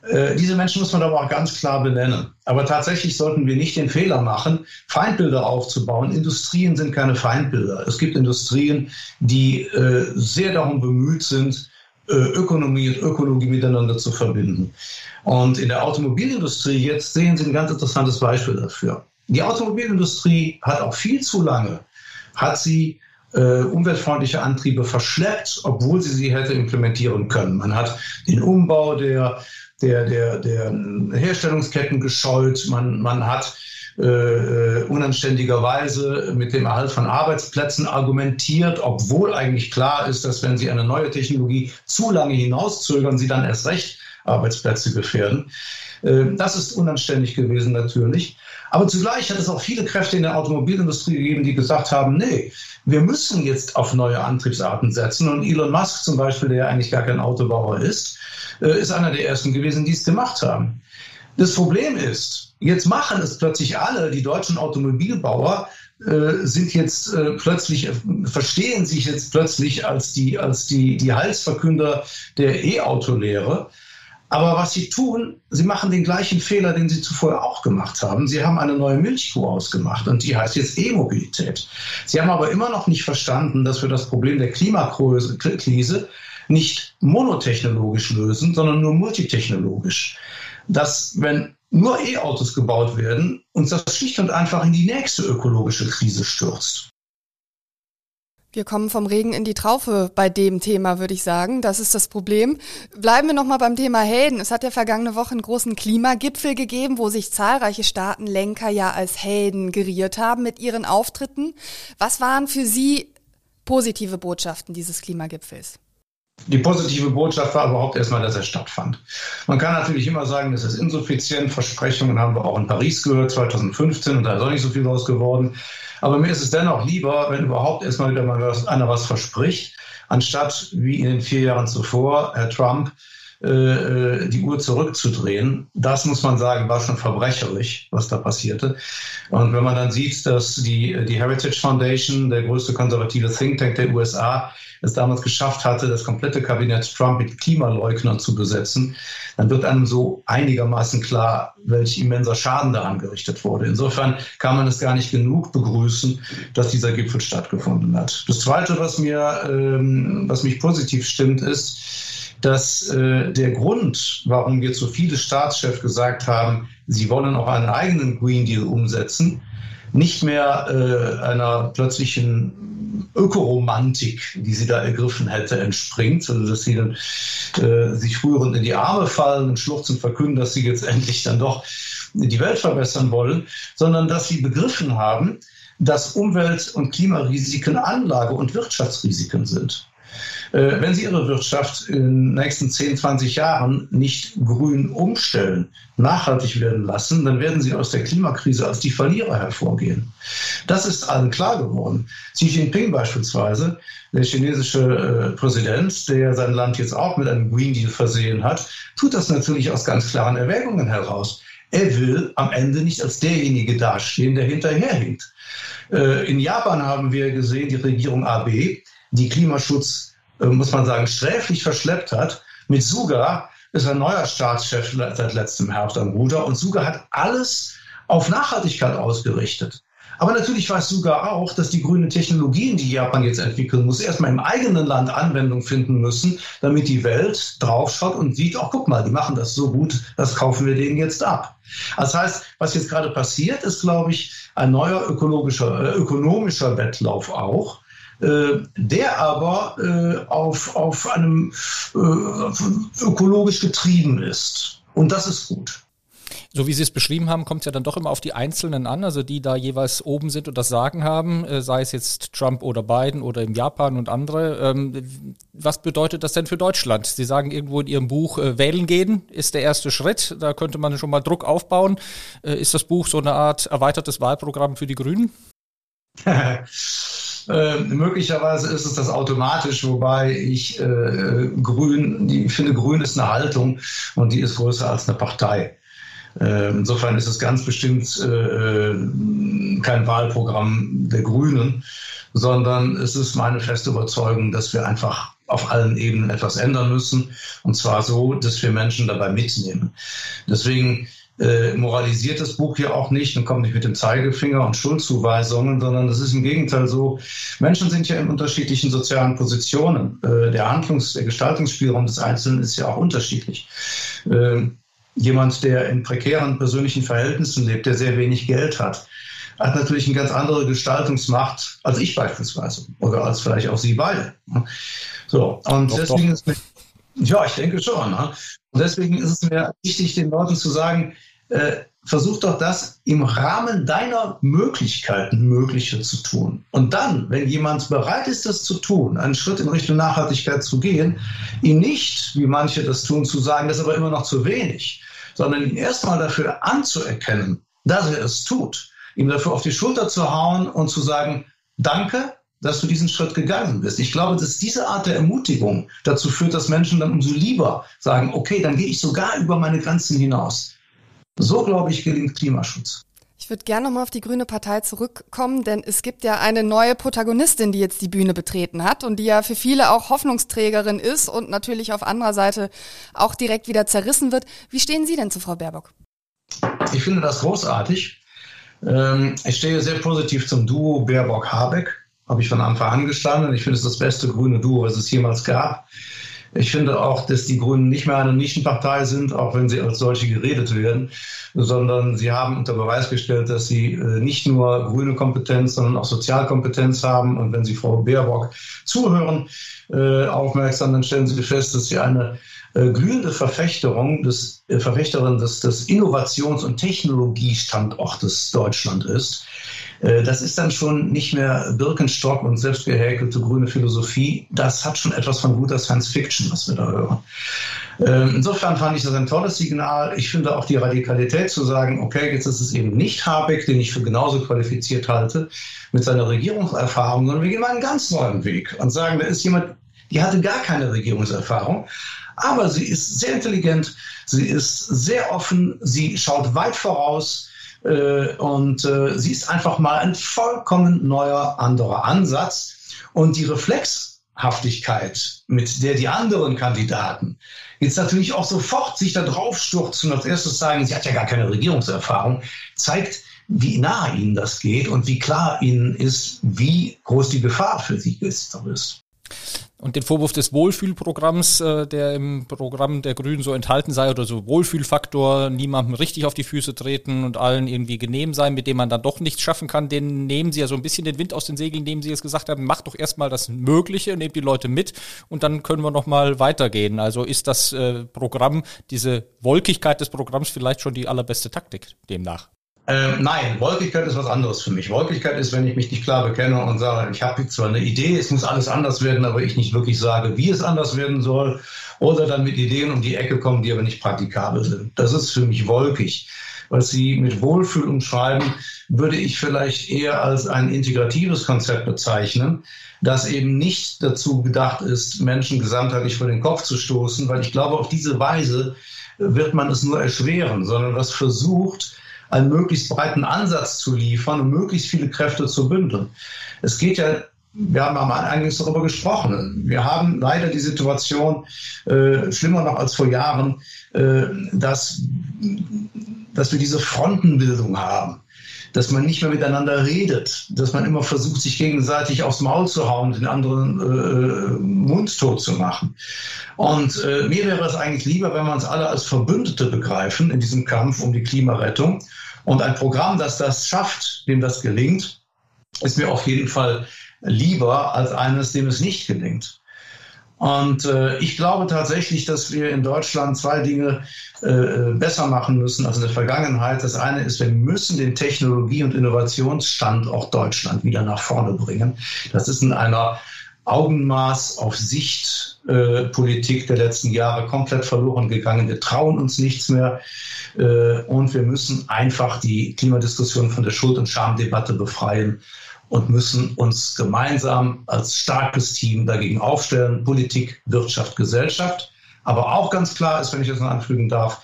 Äh, diese Menschen muss man aber auch ganz klar benennen. Aber tatsächlich sollten wir nicht den Fehler machen, Feindbilder aufzubauen. Industrien sind keine Feindbilder. Es gibt Industrien, die äh, sehr darum bemüht sind, äh, Ökonomie und Ökologie miteinander zu verbinden. Und in der Automobilindustrie, jetzt sehen Sie ein ganz interessantes Beispiel dafür. Die Automobilindustrie hat auch viel zu lange, hat sie äh, umweltfreundliche Antriebe verschleppt, obwohl sie sie hätte implementieren können. Man hat den Umbau der der, der, der Herstellungsketten gescheut. Man, man hat äh, äh, unanständigerweise mit dem Erhalt von Arbeitsplätzen argumentiert, obwohl eigentlich klar ist, dass wenn Sie eine neue Technologie zu lange hinauszögern, Sie dann erst recht Arbeitsplätze gefährden. Äh, das ist unanständig gewesen natürlich. Aber zugleich hat es auch viele Kräfte in der Automobilindustrie gegeben, die gesagt haben, nee, wir müssen jetzt auf neue Antriebsarten setzen. Und Elon Musk zum Beispiel, der ja eigentlich gar kein Autobauer ist, äh, ist einer der ersten gewesen, die es gemacht haben. Das Problem ist, jetzt machen es plötzlich alle, die deutschen Automobilbauer äh, sind jetzt plötzlich, verstehen sich jetzt plötzlich als die, als die, die Heilsverkünder der E-Auto-Lehre. Aber was sie tun, sie machen den gleichen Fehler, den sie zuvor auch gemacht haben. Sie haben eine neue Milchkuh ausgemacht und die heißt jetzt E-Mobilität. Sie haben aber immer noch nicht verstanden, dass wir das Problem der Klimakrise nicht monotechnologisch lösen, sondern nur multitechnologisch. Dass, wenn nur E-Autos gebaut werden, uns das schlicht und einfach in die nächste ökologische Krise stürzt. Wir kommen vom Regen in die Traufe bei dem Thema, würde ich sagen. Das ist das Problem. Bleiben wir nochmal beim Thema Helden. Es hat ja vergangene Woche einen großen Klimagipfel gegeben, wo sich zahlreiche Staatenlenker ja als Helden geriert haben mit ihren Auftritten. Was waren für Sie positive Botschaften dieses Klimagipfels? Die positive Botschaft war überhaupt erstmal, dass er stattfand. Man kann natürlich immer sagen, das ist insuffizient. Versprechungen haben wir auch in Paris gehört, 2015, und da ist auch nicht so viel draus geworden. Aber mir ist es dennoch lieber, wenn überhaupt erstmal wieder mal was, einer was verspricht, anstatt wie in den vier Jahren zuvor, Herr Trump, äh, äh, die Uhr zurückzudrehen. Das muss man sagen, war schon verbrecherisch, was da passierte. Und wenn man dann sieht, dass die, die Heritage Foundation, der größte konservative Think Tank der USA, es damals geschafft hatte, das komplette Kabinett Trump mit Klimaleugnern zu besetzen, dann wird einem so einigermaßen klar, welch immenser Schaden daran gerichtet wurde. Insofern kann man es gar nicht genug begrüßen, dass dieser Gipfel stattgefunden hat. Das Zweite, was mir, ähm, was mich positiv stimmt, ist, dass äh, der Grund, warum wir zu viele Staatschefs gesagt haben, sie wollen auch einen eigenen Green Deal umsetzen, nicht mehr äh, einer plötzlichen Ökoromantik, die sie da ergriffen hätte, entspringt, sondern dass sie dann äh, sich rührend in die Arme fallen und schluchzend verkünden, dass sie jetzt endlich dann doch die Welt verbessern wollen, sondern dass sie begriffen haben, dass Umwelt- und Klimarisiken Anlage- und Wirtschaftsrisiken sind. Äh, wenn Sie Ihre Wirtschaft in den nächsten 10, 20 Jahren nicht grün umstellen, nachhaltig werden lassen, dann werden Sie aus der Klimakrise als die Verlierer hervorgehen. Das ist allen klar geworden. Xi Jinping beispielsweise, der chinesische äh, Präsident, der sein Land jetzt auch mit einem Green Deal versehen hat, tut das natürlich aus ganz klaren Erwägungen heraus. Er will am Ende nicht als derjenige dastehen, der hinterherhinkt. Äh, in Japan haben wir gesehen, die Regierung AB, die Klimaschutz muss man sagen, sträflich verschleppt hat. Mit Suga ist ein neuer Staatschef seit letztem Herbst am Ruder und Suga hat alles auf Nachhaltigkeit ausgerichtet. Aber natürlich weiß Suga auch, dass die grünen Technologien, die Japan jetzt entwickeln muss, erstmal im eigenen Land Anwendung finden müssen, damit die Welt draufschaut und sieht, ach guck mal, die machen das so gut, das kaufen wir denen jetzt ab. Das heißt, was jetzt gerade passiert, ist, glaube ich, ein neuer ökologischer, äh, ökonomischer Wettlauf auch äh, der aber äh, auf, auf einem äh, ökologisch getrieben ist. Und das ist gut. So wie Sie es beschrieben haben, kommt es ja dann doch immer auf die Einzelnen an, also die da jeweils oben sind und das Sagen haben, äh, sei es jetzt Trump oder Biden oder im Japan und andere. Ähm, was bedeutet das denn für Deutschland? Sie sagen irgendwo in Ihrem Buch, äh, wählen gehen ist der erste Schritt. Da könnte man schon mal Druck aufbauen. Äh, ist das Buch so eine Art erweitertes Wahlprogramm für die Grünen? Äh, möglicherweise ist es das automatisch, wobei ich äh, Grün, ich finde, Grün ist eine Haltung und die ist größer als eine Partei. Äh, insofern ist es ganz bestimmt äh, kein Wahlprogramm der Grünen, sondern es ist meine feste Überzeugung, dass wir einfach auf allen Ebenen etwas ändern müssen. Und zwar so, dass wir Menschen dabei mitnehmen. Deswegen äh, moralisiert das Buch hier auch nicht und kommt nicht mit dem Zeigefinger und Schuldzuweisungen, sondern es ist im Gegenteil so, Menschen sind ja in unterschiedlichen sozialen Positionen. Äh, der Handlungs-, der Gestaltungsspielraum des Einzelnen ist ja auch unterschiedlich. Äh, jemand, der in prekären persönlichen Verhältnissen lebt, der sehr wenig Geld hat, hat natürlich eine ganz andere Gestaltungsmacht als ich beispielsweise oder als vielleicht auch Sie beide. So, und doch, deswegen doch. ist mir, ja, ich denke schon. Ne? Und deswegen ist es mir wichtig, den Leuten zu sagen, äh, versuch doch das im Rahmen deiner Möglichkeiten Mögliche zu tun. Und dann, wenn jemand bereit ist, das zu tun, einen Schritt in Richtung Nachhaltigkeit zu gehen, ihm nicht, wie manche das tun, zu sagen, das ist aber immer noch zu wenig, sondern ihn erstmal dafür anzuerkennen, dass er es tut, ihm dafür auf die Schulter zu hauen und zu sagen, danke, dass du diesen Schritt gegangen bist. Ich glaube, dass diese Art der Ermutigung dazu führt, dass Menschen dann umso lieber sagen, okay, dann gehe ich sogar über meine Grenzen hinaus. So, glaube ich, gelingt Klimaschutz. Ich würde gerne nochmal auf die Grüne Partei zurückkommen, denn es gibt ja eine neue Protagonistin, die jetzt die Bühne betreten hat und die ja für viele auch Hoffnungsträgerin ist und natürlich auf anderer Seite auch direkt wieder zerrissen wird. Wie stehen Sie denn zu Frau Baerbock? Ich finde das großartig. Ähm, ich stehe sehr positiv zum Duo Baerbock-Habeck. Habe ich von Anfang an gestanden. Ich finde es das beste grüne Duo, was es jemals gab. Ich finde auch, dass die Grünen nicht mehr eine Nischenpartei sind, auch wenn sie als solche geredet werden, sondern sie haben unter Beweis gestellt, dass sie äh, nicht nur grüne Kompetenz, sondern auch Sozialkompetenz haben. Und wenn Sie Frau Baerbock zuhören, äh, aufmerksam, dann stellen Sie fest, dass sie eine äh, glühende Verfechterung des, Verfechterin des, des Innovations- und Technologiestandortes Deutschland ist. Äh, das ist dann schon nicht mehr Birkenstock und selbstgehäkelte grüne Philosophie. Das hat schon etwas von guter Science Fiction, was wir da hören. Ähm, insofern fand ich das ein tolles Signal. Ich finde auch die Radikalität zu sagen, okay, jetzt ist es eben nicht Habeck, den ich für genauso qualifiziert halte, mit seiner Regierungserfahrung, sondern wir gehen mal einen ganz neuen Weg und sagen, da ist jemand, die hatte gar keine Regierungserfahrung, aber sie ist sehr intelligent, sie ist sehr offen, sie schaut weit voraus, äh, und äh, sie ist einfach mal ein vollkommen neuer, anderer Ansatz. Und die Reflexhaftigkeit, mit der die anderen Kandidaten jetzt natürlich auch sofort sich da drauf stürzen und als erstes sagen, sie hat ja gar keine Regierungserfahrung, zeigt, wie nah ihnen das geht und wie klar ihnen ist, wie groß die Gefahr für sie ist. Und den Vorwurf des Wohlfühlprogramms, äh, der im Programm der Grünen so enthalten sei, oder so Wohlfühlfaktor, niemandem richtig auf die Füße treten und allen irgendwie genehm sein, mit dem man dann doch nichts schaffen kann, den nehmen Sie ja so ein bisschen den Wind aus den Segeln, indem Sie jetzt gesagt haben, macht doch erstmal das Mögliche, nehmt die Leute mit und dann können wir nochmal weitergehen. Also ist das äh, Programm, diese Wolkigkeit des Programms vielleicht schon die allerbeste Taktik demnach? Ähm, nein, Wolkigkeit ist was anderes für mich. Wolkigkeit ist, wenn ich mich nicht klar bekenne und sage, ich habe zwar eine Idee, es muss alles anders werden, aber ich nicht wirklich sage, wie es anders werden soll. Oder dann mit Ideen um die Ecke kommen, die aber nicht praktikabel sind. Das ist für mich wolkig. Was Sie mit Wohlfühl umschreiben, würde ich vielleicht eher als ein integratives Konzept bezeichnen, das eben nicht dazu gedacht ist, Menschen gesamtheitlich vor den Kopf zu stoßen, weil ich glaube, auf diese Weise wird man es nur erschweren, sondern was versucht, einen möglichst breiten Ansatz zu liefern und möglichst viele Kräfte zu bündeln. Es geht ja wir haben am eingangs darüber gesprochen. Wir haben leider die Situation, äh, schlimmer noch als vor Jahren, äh, dass, dass wir diese Frontenbildung haben dass man nicht mehr miteinander redet, dass man immer versucht, sich gegenseitig aufs Maul zu hauen, den anderen äh, mundtot zu machen. Und äh, mir wäre es eigentlich lieber, wenn wir uns alle als Verbündete begreifen in diesem Kampf um die Klimarettung und ein Programm, das das schafft, dem das gelingt, ist mir auf jeden Fall lieber als eines, dem es nicht gelingt. Und äh, ich glaube tatsächlich, dass wir in Deutschland zwei Dinge äh, besser machen müssen als in der Vergangenheit. Das eine ist, wir müssen den Technologie- und Innovationsstandort Deutschland wieder nach vorne bringen. Das ist in einer Augenmaß auf Sicht äh, Politik der letzten Jahre komplett verloren gegangen. Wir trauen uns nichts mehr äh, und wir müssen einfach die Klimadiskussion von der Schuld- und Schamdebatte befreien und müssen uns gemeinsam als starkes Team dagegen aufstellen. Politik, Wirtschaft, Gesellschaft. Aber auch ganz klar ist, wenn ich das noch anfügen darf,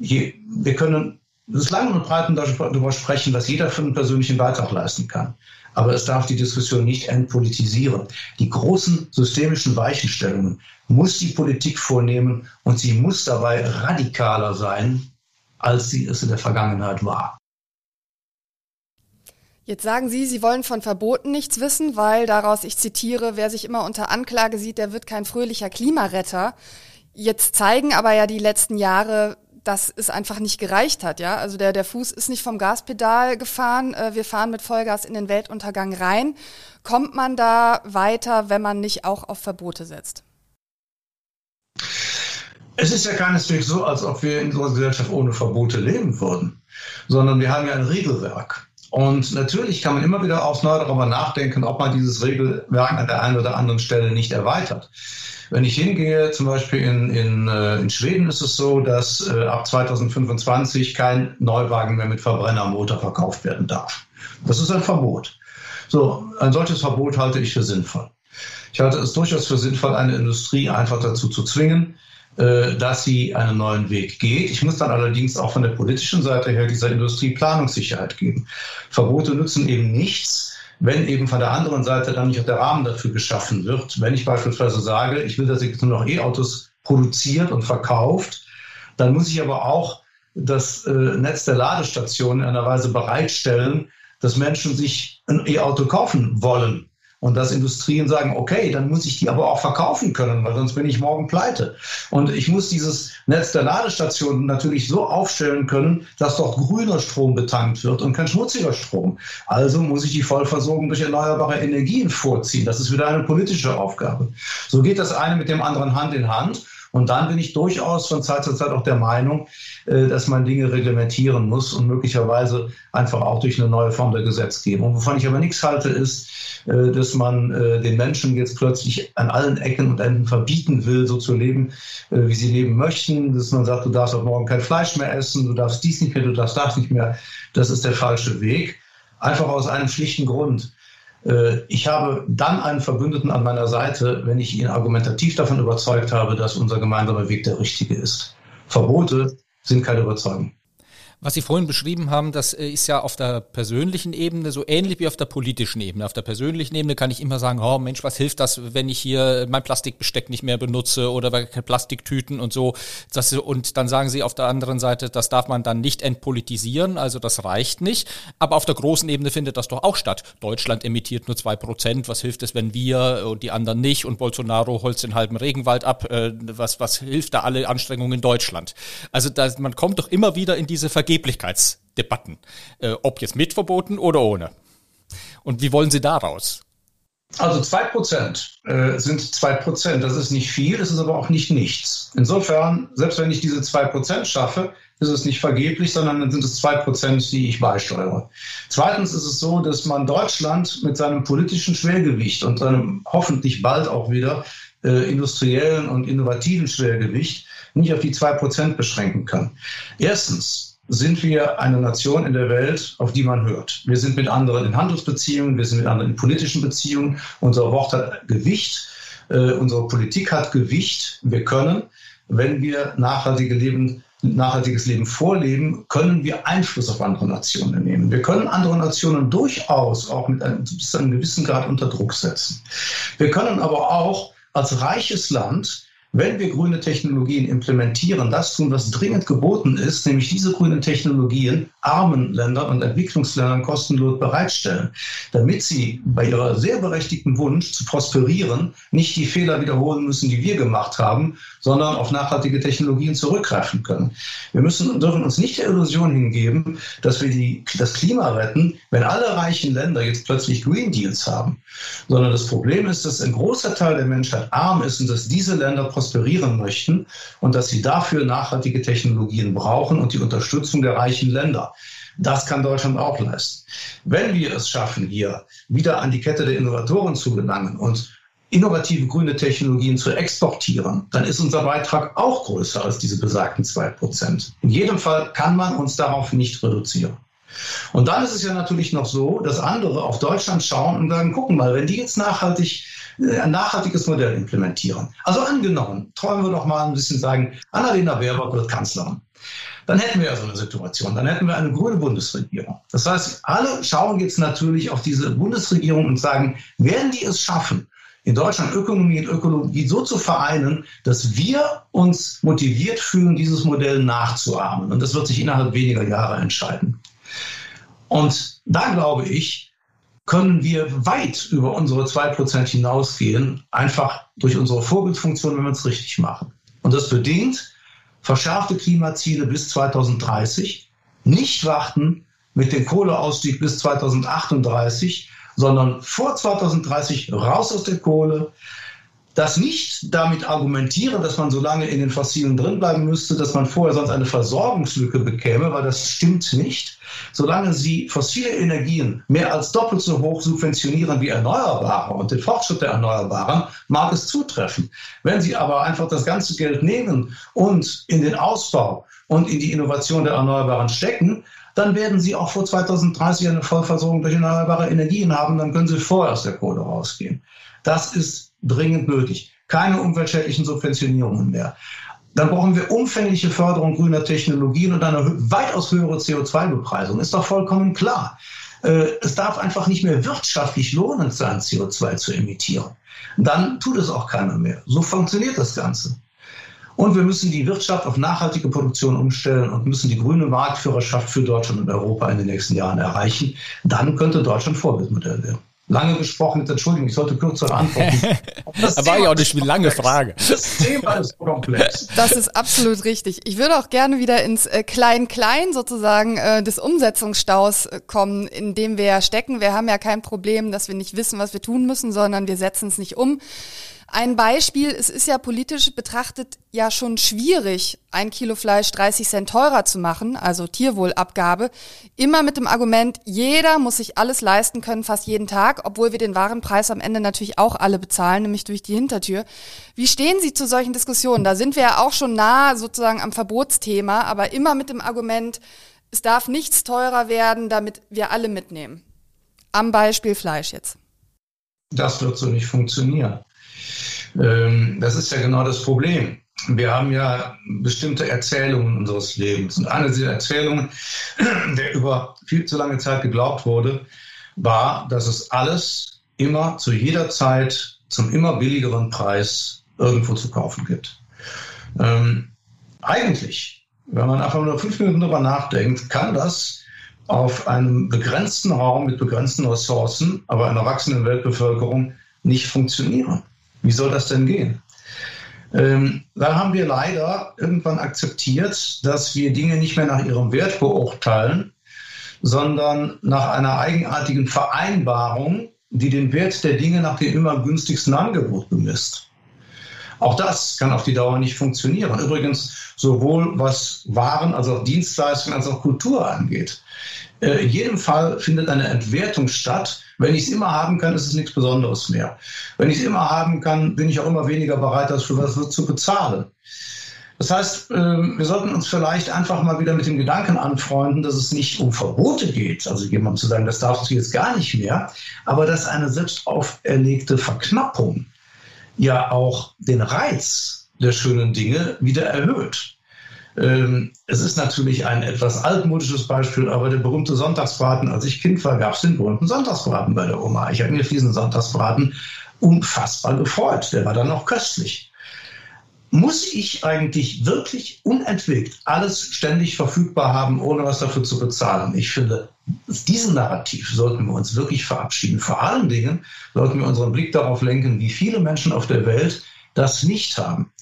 je, wir können das lang und breit darüber sprechen, was jeder für einen persönlichen Beitrag leisten kann. Aber es darf die Diskussion nicht entpolitisieren. Die großen systemischen Weichenstellungen muss die Politik vornehmen und sie muss dabei radikaler sein, als sie es in der Vergangenheit war. Jetzt sagen Sie, Sie wollen von Verboten nichts wissen, weil daraus, ich zitiere, wer sich immer unter Anklage sieht, der wird kein fröhlicher Klimaretter. Jetzt zeigen aber ja die letzten Jahre, dass es einfach nicht gereicht hat, ja. Also der, der Fuß ist nicht vom Gaspedal gefahren. Äh, wir fahren mit Vollgas in den Weltuntergang rein. Kommt man da weiter, wenn man nicht auch auf Verbote setzt? Es ist ja keineswegs so, als ob wir in unserer Gesellschaft ohne Verbote leben würden, sondern wir haben ja ein Regelwerk. Und natürlich kann man immer wieder aufs Neue darüber nachdenken, ob man dieses Regelwerk an der einen oder anderen Stelle nicht erweitert. Wenn ich hingehe, zum Beispiel in, in, äh, in Schweden ist es so, dass äh, ab 2025 kein Neuwagen mehr mit Verbrennermotor verkauft werden darf. Das ist ein Verbot. So, ein solches Verbot halte ich für sinnvoll. Ich halte es durchaus für sinnvoll, eine Industrie einfach dazu zu zwingen, dass sie einen neuen Weg geht. Ich muss dann allerdings auch von der politischen Seite her dieser Industrie Planungssicherheit geben. Verbote nützen eben nichts, wenn eben von der anderen Seite dann nicht auch der Rahmen dafür geschaffen wird. Wenn ich beispielsweise sage, ich will, dass jetzt nur noch E-Autos produziert und verkauft, dann muss ich aber auch das äh, Netz der Ladestationen in einer Weise bereitstellen, dass Menschen sich ein E-Auto kaufen wollen und dass Industrien sagen, okay, dann muss ich die aber auch verkaufen können, weil sonst bin ich morgen pleite. Und ich muss dieses Netz der Ladestationen natürlich so aufstellen können, dass dort grüner Strom betankt wird und kein schmutziger Strom. Also muss ich die Vollversorgung durch erneuerbare Energien vorziehen. Das ist wieder eine politische Aufgabe. So geht das eine mit dem anderen Hand in Hand. Und dann bin ich durchaus von Zeit zu Zeit auch der Meinung, äh, dass man Dinge reglementieren muss und möglicherweise einfach auch durch eine neue Form der Gesetzgebung. Wovon ich aber nichts halte, ist, äh, dass man äh, den Menschen jetzt plötzlich an allen Ecken und Enden verbieten will, so zu leben, wie sie leben möchten. Dass man sagt, du darfst auch morgen kein Fleisch mehr essen, du darfst dies nicht mehr, du darfst das nicht mehr. Das ist der falsche Weg. Einfach aus einem schlichten Grund. Äh, ich habe dann einen Verbündeten an meiner Seite, wenn ich ihn argumentativ davon überzeugt habe, dass unser gemeinsamer Weg der richtige ist. Verbote sind keine Überzeugung. Was Sie vorhin beschrieben haben, das äh, ist ja auf der persönlichen Ebene so ähnlich wie auf der politischen Ebene. Auf der persönlichen Ebene kann ich immer sagen, oh Mensch, was hilft das, wenn ich hier mein Plastikbesteck nicht mehr benutze oder Plastiktüten und so. Das, und dann sagen Sie auf der anderen Seite, das darf man dann nicht entpolitisieren, also das reicht nicht. Aber auf der großen Ebene findet das doch auch statt. Deutschland emittiert nur zwei Prozent. Was hilft es, wenn wir und die anderen nicht? Und Bolsonaro holzt den halben Regenwald ab. Äh, was, was hilft da alle Anstrengungen in Deutschland? Also da, man kommt doch immer wieder in diese Ver Vergeblichkeitsdebatten, äh, ob jetzt mit verboten oder ohne. Und wie wollen Sie daraus? Also zwei Prozent äh, sind zwei Prozent. Das ist nicht viel, das ist aber auch nicht nichts. Insofern, selbst wenn ich diese zwei Prozent schaffe, ist es nicht vergeblich, sondern dann sind es zwei Prozent, die ich beisteuere. Zweitens ist es so, dass man Deutschland mit seinem politischen Schwergewicht und seinem hoffentlich bald auch wieder äh, industriellen und innovativen Schwergewicht nicht auf die zwei Prozent beschränken kann. Erstens, sind wir eine Nation in der Welt, auf die man hört. Wir sind mit anderen in Handelsbeziehungen, wir sind mit anderen in politischen Beziehungen. Unser Wort hat Gewicht, äh, unsere Politik hat Gewicht. Wir können, wenn wir nachhaltige Leben, nachhaltiges Leben vorleben, können wir Einfluss auf andere Nationen nehmen. Wir können andere Nationen durchaus auch mit einem, bis zu einem gewissen Grad unter Druck setzen. Wir können aber auch als reiches Land wenn wir grüne Technologien implementieren, das tun, was dringend geboten ist, nämlich diese grünen Technologien armen Ländern und Entwicklungsländern kostenlos bereitstellen, damit sie bei ihrer sehr berechtigten Wunsch zu prosperieren nicht die Fehler wiederholen müssen, die wir gemacht haben, sondern auf nachhaltige Technologien zurückgreifen können. Wir müssen, dürfen uns nicht der Illusion hingeben, dass wir die, das Klima retten, wenn alle reichen Länder jetzt plötzlich Green Deals haben, sondern das Problem ist, dass ein großer Teil der Menschheit arm ist und dass diese Länder prosperieren möchten und dass sie dafür nachhaltige Technologien brauchen und die Unterstützung der reichen Länder. Das kann Deutschland auch leisten. Wenn wir es schaffen, hier wieder an die Kette der Innovatoren zu gelangen und innovative grüne Technologien zu exportieren, dann ist unser Beitrag auch größer als diese besagten zwei Prozent. In jedem Fall kann man uns darauf nicht reduzieren. Und dann ist es ja natürlich noch so, dass andere auf Deutschland schauen und sagen, gucken mal, wenn die jetzt nachhaltig ein nachhaltiges Modell implementieren. Also angenommen, träumen wir doch mal ein bisschen sagen, Annalena Baerbock wird Kanzlerin. Dann hätten wir ja so eine Situation. Dann hätten wir eine grüne Bundesregierung. Das heißt, alle schauen jetzt natürlich auf diese Bundesregierung und sagen, werden die es schaffen, in Deutschland Ökonomie und Ökologie so zu vereinen, dass wir uns motiviert fühlen, dieses Modell nachzuahmen. Und das wird sich innerhalb weniger Jahre entscheiden. Und da glaube ich, können wir weit über unsere 2% hinausgehen, einfach durch unsere Vorbildfunktion, wenn wir es richtig machen. Und das bedingt verschärfte Klimaziele bis 2030, nicht warten mit dem Kohleausstieg bis 2038, sondern vor 2030 raus aus der Kohle, das nicht damit argumentieren, dass man so lange in den Fossilen drinbleiben müsste, dass man vorher sonst eine Versorgungslücke bekäme, weil das stimmt nicht. Solange Sie fossile Energien mehr als doppelt so hoch subventionieren wie Erneuerbare und den Fortschritt der Erneuerbaren, mag es zutreffen. Wenn Sie aber einfach das ganze Geld nehmen und in den Ausbau und in die Innovation der Erneuerbaren stecken, dann werden Sie auch vor 2030 eine Vollversorgung durch erneuerbare Energien haben. Dann können Sie vorher aus der Kohle rausgehen. Das ist dringend nötig. Keine umweltschädlichen Subventionierungen mehr. Dann brauchen wir umfängliche Förderung grüner Technologien und eine weitaus höhere CO2-Bepreisung. Ist doch vollkommen klar. Äh, es darf einfach nicht mehr wirtschaftlich lohnend sein, CO2 zu emittieren. Dann tut es auch keiner mehr. So funktioniert das Ganze. Und wir müssen die Wirtschaft auf nachhaltige Produktion umstellen und müssen die grüne Marktführerschaft für Deutschland und Europa in den nächsten Jahren erreichen. Dann könnte Deutschland Vorbildmodell werden. Lange gesprochen, Entschuldigung, ich sollte kürzer antworten. Das war ja auch nicht eine lange Frage. Das Thema ist komplex. Das ist absolut richtig. Ich würde auch gerne wieder ins Klein-Klein äh, sozusagen äh, des Umsetzungsstaus äh, kommen, in dem wir stecken. Wir haben ja kein Problem, dass wir nicht wissen, was wir tun müssen, sondern wir setzen es nicht um. Ein Beispiel, es ist ja politisch betrachtet ja schon schwierig, ein Kilo Fleisch 30 Cent teurer zu machen, also Tierwohlabgabe, immer mit dem Argument, jeder muss sich alles leisten können, fast jeden Tag, obwohl wir den Warenpreis am Ende natürlich auch alle bezahlen, nämlich durch die Hintertür. Wie stehen Sie zu solchen Diskussionen? Da sind wir ja auch schon nah sozusagen am Verbotsthema, aber immer mit dem Argument, es darf nichts teurer werden, damit wir alle mitnehmen. Am Beispiel Fleisch jetzt. Das wird so nicht funktionieren. Ähm, das ist ja genau das Problem. Wir haben ja bestimmte Erzählungen unseres Lebens. Und eine dieser Erzählungen, der über viel zu lange Zeit geglaubt wurde, war, dass es alles immer zu jeder Zeit zum immer billigeren Preis irgendwo zu kaufen gibt. Ähm, eigentlich, wenn man einfach nur fünf Minuten darüber nachdenkt, kann das auf einem begrenzten Raum mit begrenzten Ressourcen, aber einer wachsenden Weltbevölkerung nicht funktionieren. Wie soll das denn gehen? Ähm, dann haben wir leider irgendwann akzeptiert, dass wir Dinge nicht mehr nach ihrem Wert beurteilen, sondern nach einer eigenartigen Vereinbarung, die den Wert der Dinge nach dem immer günstigsten Angebot bemisst. Auch das kann auf die Dauer nicht funktionieren. Übrigens sowohl was Waren als auch Dienstleistungen als auch Kultur angeht. Äh, in jedem Fall findet eine Entwertung statt. Wenn ich es immer haben kann, ist es nichts Besonderes mehr. Wenn ich es immer haben kann, bin ich auch immer weniger bereit, das für was zu bezahlen. Das heißt, ähm, wir sollten uns vielleicht einfach mal wieder mit dem Gedanken anfreunden, dass es nicht um Verbote geht, also jemandem zu sagen, das darfst du jetzt gar nicht mehr, aber dass eine selbst auferlegte Verknappung ja auch den Reiz der schönen Dinge wieder erhöht. Ähm, es ist natürlich ein etwas altmodisches Beispiel, aber der berühmte Sonntagsbraten, als ich Kind war, gab es den berühmten Sonntagsbraten bei der Oma. Ich habe mir diesen Sonntagsbraten unfassbar gefreut. Der war dann noch köstlich. muss ich eigentlich wirklich unentwegt alles ständig verfügbar haben, ohne was dafür zu bezahlen? Ich finde, diesen Narrativ sollten wir uns wirklich verabschieden. Vor allen Dingen sollten wir unseren Blick darauf lenken, wie viele Menschen auf der Welt das nicht haben.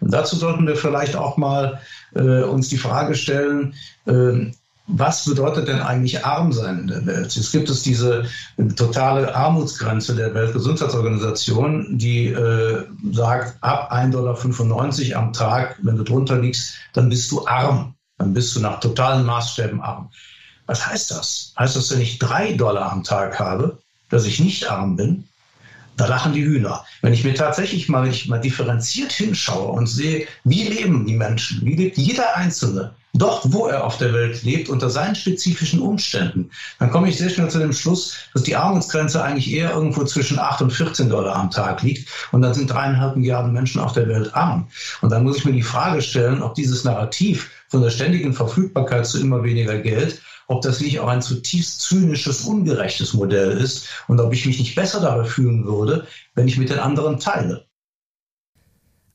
Und dazu sollten wir vielleicht auch mal äh, uns die Frage stellen, äh, was bedeutet denn eigentlich arm sein in der Welt? Es gibt es diese totale Armutsgrenze der Weltgesundheitsorganisation, die äh, sagt, ab 1,95 Dollar am Tag, wenn du drunter liegst, dann bist du arm. Dann bist du nach totalen Maßstäben arm. Was heißt das? Heißt das, wenn ich drei Dollar am Tag habe, dass ich nicht arm bin? Da lachen die Hühner. Wenn ich mir tatsächlich mal, ich mal differenziert hinschaue und sehe, wie leben die Menschen, wie lebt jeder Einzelne, dort, wo er auf der Welt lebt, unter seinen spezifischen Umständen, dann komme ich sehr schnell zu dem Schluss, dass die Armutsgrenze eigentlich eher irgendwo zwischen 8 und 14 Dollar am Tag liegt. Und dann sind dreieinhalb Milliarden Menschen auf der Welt arm. Und dann muss ich mir die Frage stellen, ob dieses Narrativ von der ständigen Verfügbarkeit zu immer weniger Geld ob das nicht auch ein zutiefst zynisches, ungerechtes Modell ist und ob ich mich nicht besser dabei fühlen würde, wenn ich mit den anderen teile.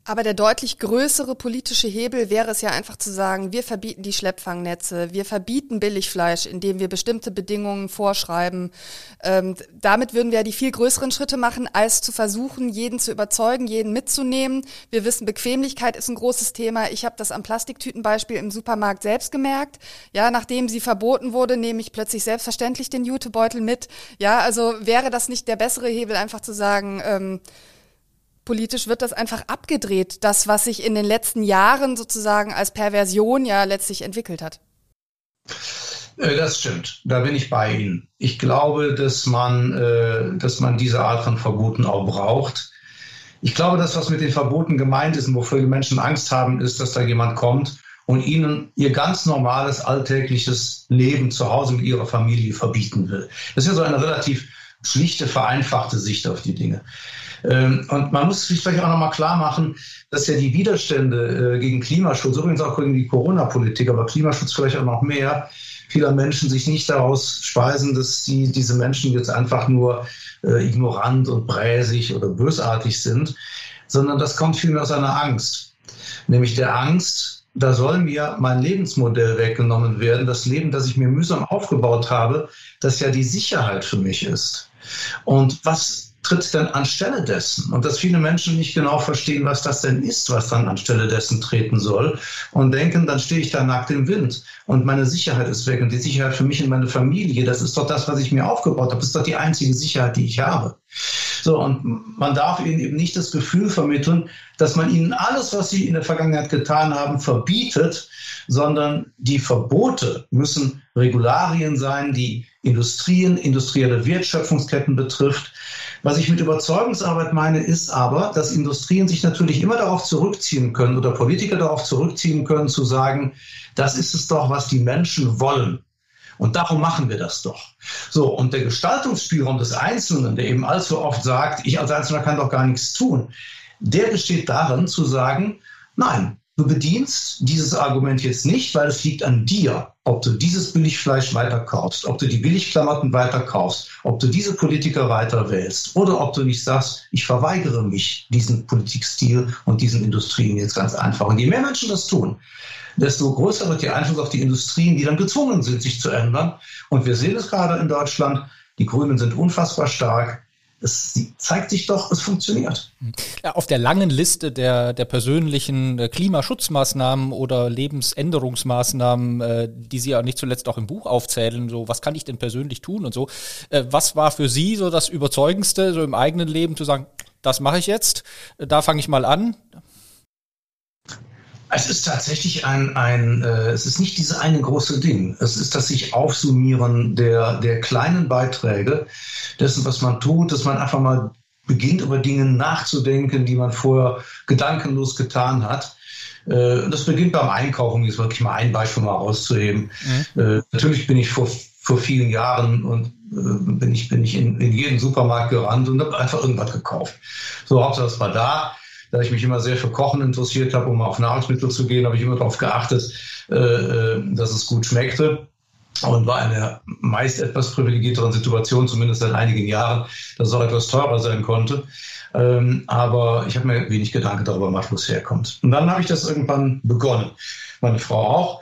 Aber der deutlich größere politische Hebel wäre es ja einfach zu sagen, wir verbieten die Schleppfangnetze, wir verbieten Billigfleisch, indem wir bestimmte Bedingungen vorschreiben. Ähm, damit würden wir ja die viel größeren Schritte machen, als zu versuchen, jeden zu überzeugen, jeden mitzunehmen. Wir wissen, Bequemlichkeit ist ein großes Thema. Ich habe das am Plastiktütenbeispiel im Supermarkt selbst gemerkt. Ja, nachdem sie verboten wurde, nehme ich plötzlich selbstverständlich den Jutebeutel mit. Ja, also wäre das nicht der bessere Hebel, einfach zu sagen, ähm, politisch wird das einfach abgedreht, das, was sich in den letzten Jahren sozusagen als Perversion ja letztlich entwickelt hat. Äh, das stimmt, da bin ich bei Ihnen. Ich glaube, dass man, äh, dass man diese Art von Verboten auch braucht. Ich glaube, das, was mit den Verboten gemeint ist und wofür die Menschen Angst haben, ist, dass da jemand kommt und ihnen ihr ganz normales alltägliches Leben zu Hause mit ihrer Familie verbieten will. Das ist ja so eine relativ schlichte, vereinfachte Sicht auf die Dinge. Ähm, und man muss sich vielleicht auch nochmal klar machen, dass ja die Widerstände äh, gegen Klimaschutz, übrigens auch gegen die Corona-Politik, aber Klimaschutz vielleicht auch noch mehr, vieler Menschen sich nicht daraus speisen, dass die, diese Menschen jetzt einfach nur äh, ignorant und bräsig oder bösartig sind, sondern das kommt vielmehr aus einer Angst. Nämlich der Angst, da soll mir mein Lebensmodell weggenommen werden, das Leben, das ich mir mühsam aufgebaut habe, das ja die Sicherheit für mich ist. Und was tritt denn anstelle dessen? Und dass viele Menschen nicht genau verstehen, was das denn ist, was dann anstelle dessen treten soll und denken, dann stehe ich da nackt im Wind und meine Sicherheit ist weg und die Sicherheit für mich und meine Familie, das ist doch das, was ich mir aufgebaut habe, das ist doch die einzige Sicherheit, die ich habe. So, und man darf ihnen eben nicht das Gefühl vermitteln, dass man ihnen alles, was sie in der Vergangenheit getan haben, verbietet, sondern die Verbote müssen Regularien sein, die Industrien, industrielle Wertschöpfungsketten betrifft, was ich mit Überzeugungsarbeit meine, ist aber, dass Industrien sich natürlich immer darauf zurückziehen können oder Politiker darauf zurückziehen können, zu sagen, das ist es doch, was die Menschen wollen. Und darum machen wir das doch. So, und der Gestaltungsspielraum des Einzelnen, der eben allzu oft sagt, ich als Einzelner kann doch gar nichts tun, der besteht darin zu sagen, nein, Du bedienst dieses Argument jetzt nicht, weil es liegt an dir, ob du dieses Billigfleisch weiterkaufst, ob du die Billigklamotten weiterkaufst, ob du diese Politiker weiter wählst oder ob du nicht sagst, ich verweigere mich diesen Politikstil und diesen Industrien jetzt ganz einfach. Und je mehr Menschen das tun, desto größer wird der Einfluss auf die Industrien, die dann gezwungen sind, sich zu ändern. Und wir sehen es gerade in Deutschland. Die Grünen sind unfassbar stark es zeigt sich doch, es funktioniert. Auf der langen Liste der, der persönlichen äh, Klimaschutzmaßnahmen oder Lebensänderungsmaßnahmen, äh, die Sie ja nicht zuletzt auch im Buch aufzählen, so was kann ich denn persönlich tun und so. Äh, was war für Sie so das Überzeugendste, so im eigenen Leben zu sagen, das mache ich jetzt, da fange ich mal an? Es ist tatsächlich ein, ein äh, es ist nicht dieses eine große Ding. Es ist das sich Aufsummieren der, der kleinen Beiträge, dessen, was man tut, dass man einfach mal beginnt, über Dinge nachzudenken, die man vorher gedankenlos getan hat. Äh, das beginnt beim Einkaufen, um jetzt wirklich mal ein Beispiel mal rauszuheben. Mhm. Äh, natürlich bin ich vor, vor vielen Jahren und äh, bin ich, bin ich in, in jeden Supermarkt gerannt und habe einfach irgendwas gekauft. So, Hauptsache es war da da ich mich immer sehr für Kochen interessiert habe, um auf Nahrungsmittel zu gehen, habe ich immer darauf geachtet, äh, äh, dass es gut schmeckte. und war in der meist etwas privilegierteren Situation, zumindest seit einigen Jahren, dass es auch etwas teurer sein konnte. Ähm, aber ich habe mir wenig Gedanken darüber gemacht, wo es herkommt. Und dann habe ich das irgendwann begonnen. Meine Frau auch.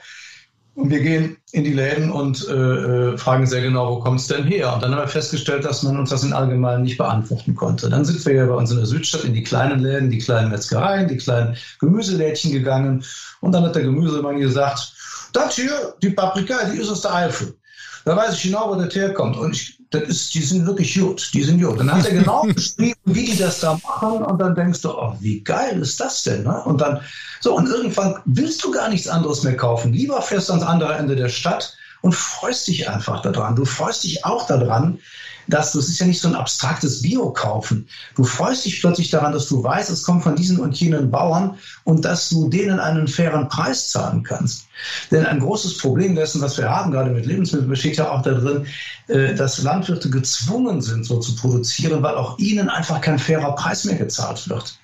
Und wir gehen in die Läden und äh, äh fragen sehr genau, wo kommt es denn her? Und dann haben wir festgestellt, dass man uns das in Allgemeinen nicht beantworten konnte. Dann sind wir ja bei uns in der Südstadt in die kleinen Läden, die kleinen Metzgereien, die kleinen Gemüselädchen gegangen. Und dann hat der Gemüsemann gesagt, das hier, die Paprika, die ist aus der Eifel. Da weiß ich genau, wo das herkommt. Und ich, das ist, die sind wirklich gut. Die sind gut. Dann hat er genau beschrieben, wie die das da machen. Und dann denkst du, oh, wie geil ist das denn? Ne? Und dann, so, und irgendwann willst du gar nichts anderes mehr kaufen. Lieber fährst du ans andere Ende der Stadt und freust dich einfach daran. Du freust dich auch daran, dass das ist ja nicht so ein abstraktes Bio-Kaufen. Du freust dich plötzlich daran, dass du weißt, es kommt von diesen und jenen Bauern und dass du denen einen fairen Preis zahlen kannst. Denn ein großes Problem dessen, was wir haben, gerade mit Lebensmitteln, besteht ja auch darin, äh, dass Landwirte gezwungen sind, so zu produzieren, weil auch ihnen einfach kein fairer Preis mehr gezahlt wird.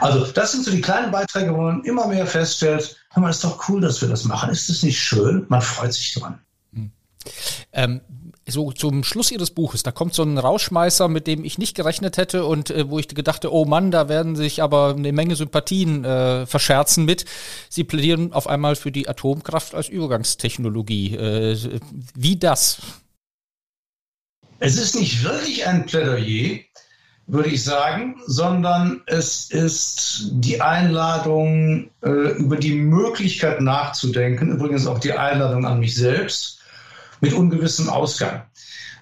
Also das sind so die kleinen Beiträge, wo man immer mehr feststellt, hör mal, ist doch cool, dass wir das machen. Ist das nicht schön? Man freut sich dran. Hm. Ähm, so zum Schluss ihres Buches, da kommt so ein Rauschmeißer, mit dem ich nicht gerechnet hätte und äh, wo ich gedachte, oh Mann, da werden sich aber eine Menge Sympathien äh, verscherzen mit. Sie plädieren auf einmal für die Atomkraft als Übergangstechnologie. Äh, wie das? Es ist nicht wirklich ein Plädoyer, würde ich sagen, sondern es ist die Einladung, äh, über die Möglichkeit nachzudenken, übrigens auch die Einladung an mich selbst, mit ungewissem Ausgang.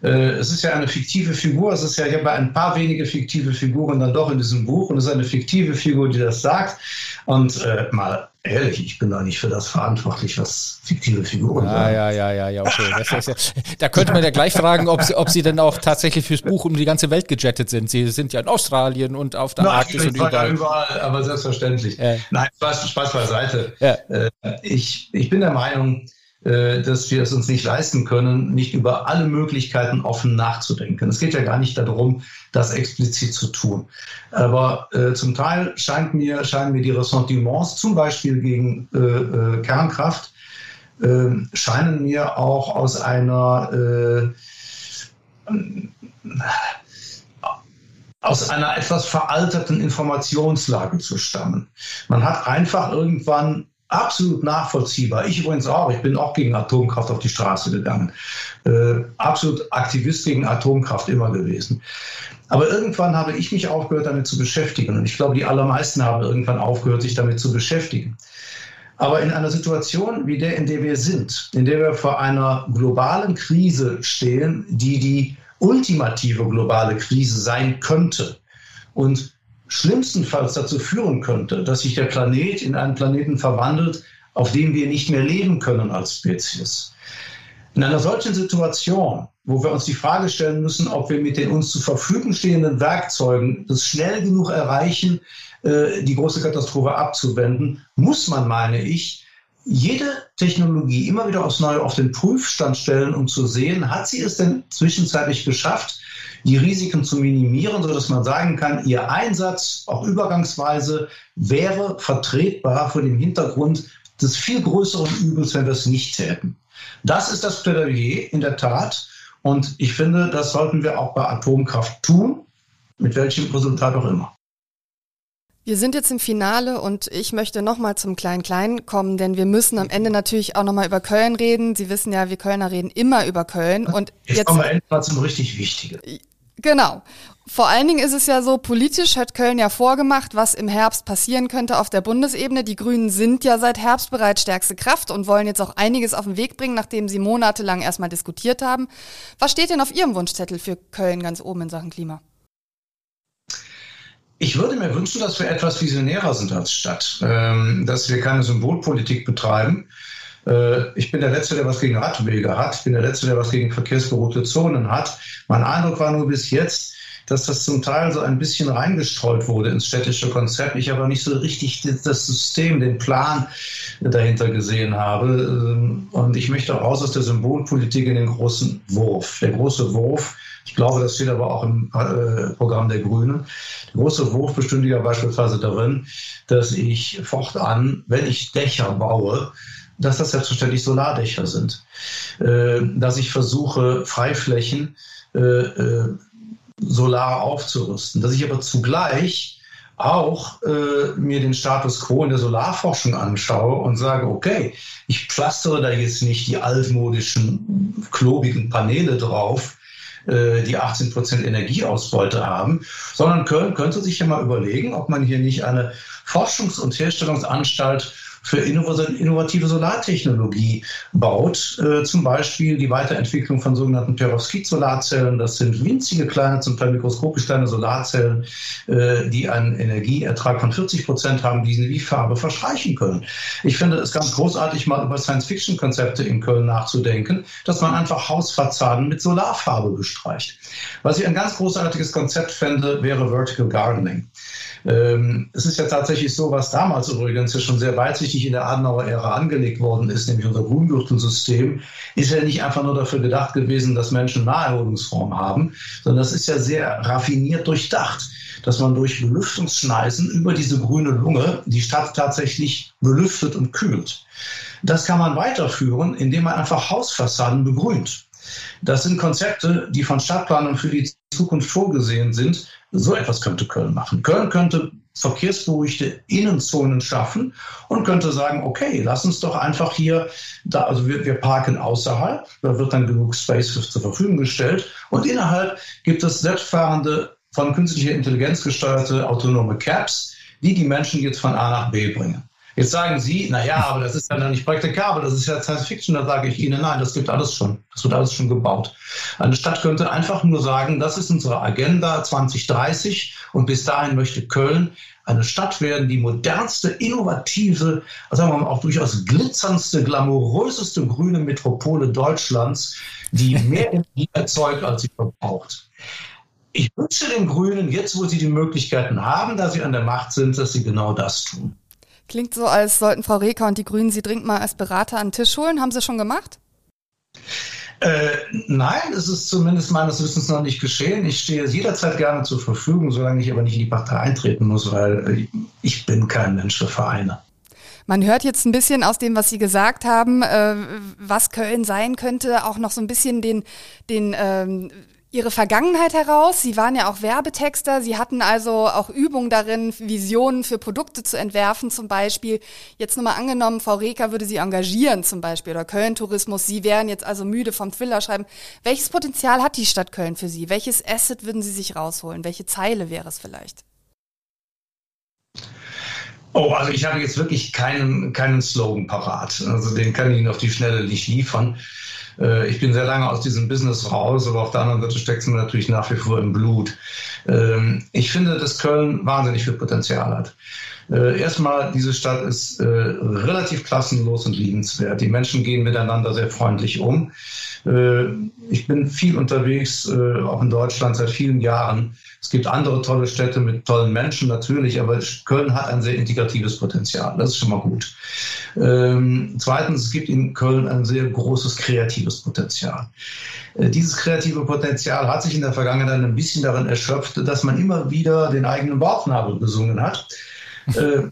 Äh, es ist ja eine fiktive Figur, es ist ja hier bei ein paar wenige fiktive Figuren dann doch in diesem Buch und es ist eine fiktive Figur, die das sagt. Und äh, mal ehrlich, ich bin da nicht für das verantwortlich, was fiktive Figuren ja, sagen. Ja, ja, ja, ja, okay. Das ja, da könnte man ja gleich fragen, ob sie, ob sie denn auch tatsächlich fürs Buch um die ganze Welt gejettet sind. Sie sind ja in Australien und auf der Nein, Arktis und überall. überall. Aber selbstverständlich. Ja. Nein, Spaß, Spaß beiseite. Ja. Äh, ich, ich bin der Meinung, dass wir es uns nicht leisten können, nicht über alle Möglichkeiten offen nachzudenken. Es geht ja gar nicht darum, das explizit zu tun. Aber äh, zum Teil scheint mir, scheinen mir die Ressentiments, zum Beispiel gegen äh, äh, Kernkraft, ähm, scheinen mir auch aus einer äh, aus einer etwas veralterten Informationslage zu stammen. Man hat einfach irgendwann absolut nachvollziehbar. Ich übrigens auch. Ich bin auch gegen Atomkraft auf die Straße gegangen. Äh, absolut Aktivist gegen Atomkraft immer gewesen. Aber irgendwann habe ich mich aufgehört, damit zu beschäftigen. Und ich glaube, die allermeisten haben irgendwann aufgehört, sich damit zu beschäftigen. Aber in einer Situation wie der, in der wir sind, in der wir vor einer globalen Krise stehen, die die ultimative globale Krise sein könnte und schlimmstenfalls dazu führen könnte, dass sich der Planet in einen Planeten verwandelt, auf dem wir nicht mehr leben können als Spezies. In einer solchen Situation, wo wir uns die Frage stellen müssen, ob wir mit den uns zur Verfügung stehenden Werkzeugen das schnell genug erreichen, äh, die große Katastrophe abzuwenden, muss man, meine ich, jede Technologie immer wieder aufs Neue auf den Prüfstand stellen, um zu sehen, hat sie es denn zwischenzeitlich geschafft, die Risiken zu minimieren, sodass man sagen kann, ihr Einsatz, auch übergangsweise, wäre vertretbar vor dem Hintergrund des viel größeren Übels, wenn wir es nicht täten. Das ist das Plädoyer in der Tat. Und ich finde, das sollten wir auch bei Atomkraft tun, mit welchem Resultat auch immer. Wir sind jetzt im Finale und ich möchte nochmal zum Klein-Klein kommen, denn wir müssen am Ende natürlich auch nochmal über Köln reden. Sie wissen ja, wir Kölner reden immer über Köln. Und jetzt, jetzt kommen wir endlich zum richtig Wichtigen. Genau. Vor allen Dingen ist es ja so, politisch hat Köln ja vorgemacht, was im Herbst passieren könnte auf der Bundesebene. Die Grünen sind ja seit Herbst bereits stärkste Kraft und wollen jetzt auch einiges auf den Weg bringen, nachdem sie monatelang erstmal diskutiert haben. Was steht denn auf Ihrem Wunschzettel für Köln ganz oben in Sachen Klima? Ich würde mir wünschen, dass wir etwas visionärer sind als Stadt, ähm, dass wir keine Symbolpolitik betreiben. Äh, ich bin der Letzte, der was gegen Radwege hat. Ich bin der Letzte, der was gegen verkehrsberuhigte Zonen hat. Mein Eindruck war nur bis jetzt, dass das zum Teil so ein bisschen reingestreut wurde ins städtische Konzept. Ich aber nicht so richtig das System, den Plan dahinter gesehen habe. Ähm, und ich möchte raus aus der Symbolpolitik in den großen Wurf. Der große Wurf ich glaube, das steht aber auch im äh, Programm der Grünen. Der große Wurf bestünde ja beispielsweise darin, dass ich fortan, wenn ich Dächer baue, dass das selbstverständlich Solardächer sind. Äh, dass ich versuche, Freiflächen äh, äh, solar aufzurüsten. Dass ich aber zugleich auch äh, mir den Status quo in der Solarforschung anschaue und sage, okay, ich pflastere da jetzt nicht die altmodischen, klobigen Paneele drauf, äh, die 18 Prozent Energieausbeute haben, sondern Köln könnte sich ja mal überlegen, ob man hier nicht eine Forschungs- und Herstellungsanstalt für innovative Solartechnologie baut. Äh, zum Beispiel die Weiterentwicklung von sogenannten Perovskit-Solarzellen. Das sind winzige kleine, zum Teil mikroskopisch kleine Solarzellen, äh, die einen Energieertrag von 40 Prozent haben, die sie wie Farbe verschreichen können. Ich finde es ganz großartig, mal über Science-Fiction-Konzepte in Köln nachzudenken, dass man einfach Hausfassaden mit Solarfarbe bestreicht. Was ich ein ganz großartiges Konzept fände, wäre Vertical Gardening. Ähm, es ist ja tatsächlich so, was damals übrigens ja schon sehr weitsichtig in der Adenauer-Ära angelegt worden ist, nämlich unser Grüngürtelsystem, ist ja nicht einfach nur dafür gedacht gewesen, dass Menschen Naherholungsform haben, sondern das ist ja sehr raffiniert durchdacht dass man durch Belüftungsschneisen über diese grüne Lunge die Stadt tatsächlich belüftet und kühlt. Das kann man weiterführen, indem man einfach Hausfassaden begrünt. Das sind Konzepte, die von Stadtplanern für die Zukunft vorgesehen sind. So etwas könnte Köln machen. Köln könnte verkehrsberuhigte Innenzonen schaffen und könnte sagen, okay, lass uns doch einfach hier, da, also wir, wir parken außerhalb, da wird dann genug Space zur Verfügung gestellt und innerhalb gibt es selbstfahrende, von künstlicher Intelligenz gesteuerte autonome Cabs, die die Menschen jetzt von A nach B bringen. Jetzt sagen Sie, na ja, aber das ist ja dann nicht praktikabel, das ist ja Science Fiction. Da sage ich Ihnen, nein, das gibt alles schon. Das wird alles schon gebaut. Eine Stadt könnte einfach nur sagen, das ist unsere Agenda 2030 und bis dahin möchte Köln eine Stadt werden, die modernste, innovative, sagen wir mal auch durchaus glitzerndste, glamouröseste grüne Metropole Deutschlands, die mehr Energie erzeugt, als sie verbraucht. Ich wünsche den Grünen, jetzt wo sie die Möglichkeiten haben, da sie an der Macht sind, dass sie genau das tun. Klingt so, als sollten Frau Reker und die Grünen Sie dringend mal als Berater an den Tisch holen. Haben Sie schon gemacht? Äh, nein, es ist zumindest meines Wissens noch nicht geschehen. Ich stehe jederzeit gerne zur Verfügung, solange ich aber nicht in die Partei eintreten muss, weil ich bin kein Mensch für Vereine. Man hört jetzt ein bisschen aus dem, was Sie gesagt haben, äh, was Köln sein könnte, auch noch so ein bisschen den, den ähm, Ihre Vergangenheit heraus. Sie waren ja auch Werbetexter. Sie hatten also auch Übung darin, Visionen für Produkte zu entwerfen, zum Beispiel. Jetzt nochmal angenommen, Frau Reker würde Sie engagieren, zum Beispiel, oder Köln Tourismus. Sie wären jetzt also müde vom Thriller schreiben. Welches Potenzial hat die Stadt Köln für Sie? Welches Asset würden Sie sich rausholen? Welche Zeile wäre es vielleicht? Oh, also ich habe jetzt wirklich keinen, keinen Slogan parat. Also den kann ich Ihnen auf die Schnelle nicht liefern. Äh, ich bin sehr lange aus diesem Business raus, aber auf der anderen Seite steckt es mir natürlich nach wie vor im Blut. Ähm, ich finde, dass Köln wahnsinnig viel Potenzial hat. Äh, erstmal, diese Stadt ist äh, relativ klassenlos und liebenswert. Die Menschen gehen miteinander sehr freundlich um. ich bin viel unterwegs, auch in Deutschland seit vielen Jahren. Es gibt andere tolle Städte mit tollen Menschen natürlich, aber Köln hat ein sehr integratives Potenzial. Das ist schon mal gut. Ähm, zweitens, es gibt in Köln ein sehr großes kreatives Potenzial. Äh, dieses kreative Potenzial hat sich in der Vergangenheit ein bisschen darin erschöpft, dass man immer wieder den eigenen Bauchnabel besungen hat.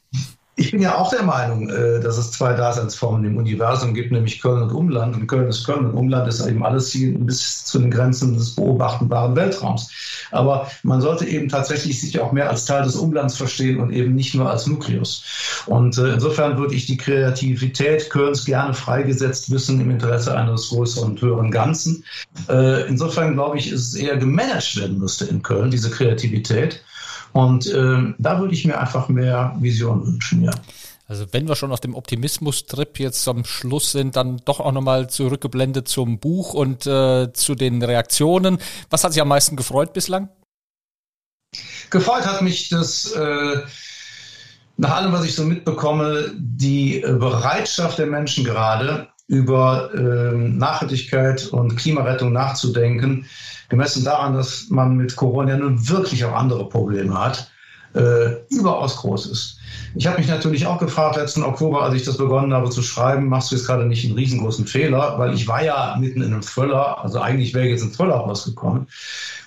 Ich bin ja auch der Meinung, äh, dass es zwei Daseinsformen im Universum gibt, nämlich Köln und Umland. Und Köln ist Köln und Umland ist eben alles bis zu den Grenzen des beobachtbaren Weltraums. Aber man sollte eben tatsächlich sich auch mehr als Teil des Umlands verstehen und eben nicht nur als Nukleus. Und äh, insofern würde ich die Kreativität Kölns gerne freigesetzt wissen im Interesse eines größeren und höheren Ganzen. Äh, insofern glaube ich, ist es eher gemanagt werden müsste in Köln, diese Kreativität. Und äh, da würde ich mir einfach mehr Vision wünschen, ja. Also wenn wir schon auf dem Optimismus-Trip jetzt am Schluss sind, dann doch auch nochmal zurückgeblendet zum Buch und äh, zu den Reaktionen. Was hat sich am meisten gefreut bislang? Gefreut hat mich, dass äh, nach allem, was ich so mitbekomme, die Bereitschaft der Menschen gerade über äh, Nachhaltigkeit und Klimarettung nachzudenken, gemessen daran, dass man mit Corona nun wirklich auch andere Probleme hat, äh, überaus groß ist. Ich habe mich natürlich auch gefragt letzten Oktober, als ich das begonnen habe zu schreiben, machst du jetzt gerade nicht einen riesengroßen Fehler, weil ich war ja mitten in einem Thriller, also eigentlich wäre jetzt ein Thriller rausgekommen.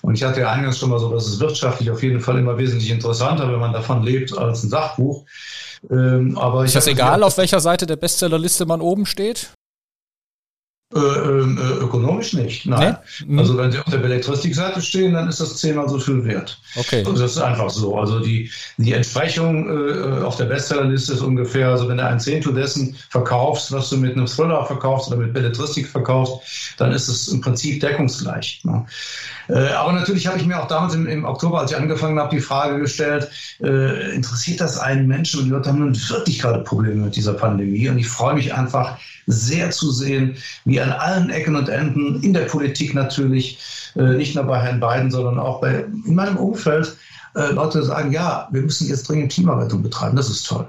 Und ich hatte ja eingangs schon mal so, dass es wirtschaftlich auf jeden Fall immer wesentlich interessanter, wenn man davon lebt, als ein Sachbuch. Ähm, aber ist das egal, auf welcher Seite der Bestsellerliste man oben steht? Äh, ähm, äh, ökonomisch nicht, nein. Nee? Mhm. Also wenn Sie auf der Belletristikseite stehen, dann ist das zehnmal so viel wert. Okay. Also das ist einfach so. Also die, die Entsprechung äh, auf der Bestsellerliste ist ungefähr, also wenn du ein Zehntel dessen verkaufst, was du mit einem Thriller verkaufst oder mit Belletristik verkaufst, dann ist es im Prinzip deckungsgleich. Ne? Äh, aber natürlich habe ich mir auch damals im, im, Oktober, als ich angefangen habe, die Frage gestellt, äh, interessiert das einen Menschen? Und die Leute haben nun wirklich gerade Probleme mit dieser Pandemie. Und ich freue mich einfach, sehr zu sehen, wie an allen Ecken und Enden, in der Politik natürlich, äh, nicht nur bei Herrn Biden, sondern auch bei, in meinem Umfeld, äh, Leute sagen, ja, wir müssen jetzt dringend Klimarettung betreiben. Das ist toll.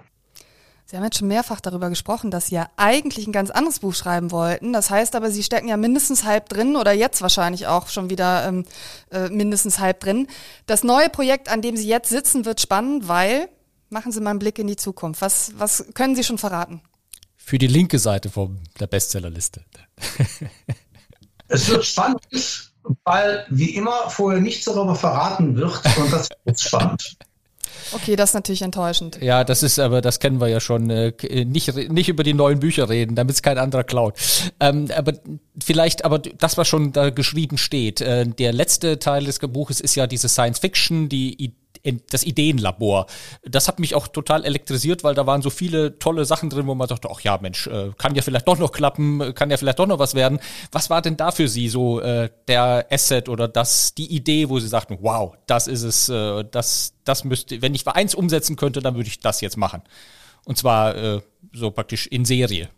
Sie haben jetzt schon mehrfach darüber gesprochen, dass Sie ja eigentlich ein ganz anderes Buch schreiben wollten. Das heißt aber, Sie stecken ja mindestens halb drin oder jetzt wahrscheinlich auch schon wieder ähm, äh, mindestens halb drin. Das neue Projekt, an dem Sie jetzt sitzen, wird spannend, weil, machen Sie mal einen Blick in die Zukunft. Was, was können Sie schon verraten? Für die linke Seite von der Bestsellerliste. Es wird spannend, weil wie immer vorher nichts darüber verraten wird und das ist spannend. Okay, das ist natürlich enttäuschend. Ja, das ist aber, das kennen wir ja schon. Äh, nicht, nicht über die neuen Bücher reden, damit es kein anderer klaut. Ähm, aber vielleicht, aber das, was schon da geschrieben steht. Äh, der letzte Teil des Buches ist ja diese Science Fiction, die das Ideenlabor. Das hat mich auch total elektrisiert, weil da waren so viele tolle Sachen drin, wo man dachte, ach ja, Mensch, äh, kann ja vielleicht doch noch klappen, kann ja vielleicht doch noch was werden. Was war denn da für Sie so äh, der Asset oder das, die Idee, wo Sie sagten, wow, das ist es, äh, das, das müsste, wenn ich eins umsetzen könnte, dann würde ich das jetzt machen. Und zwar äh, so praktisch in Serie.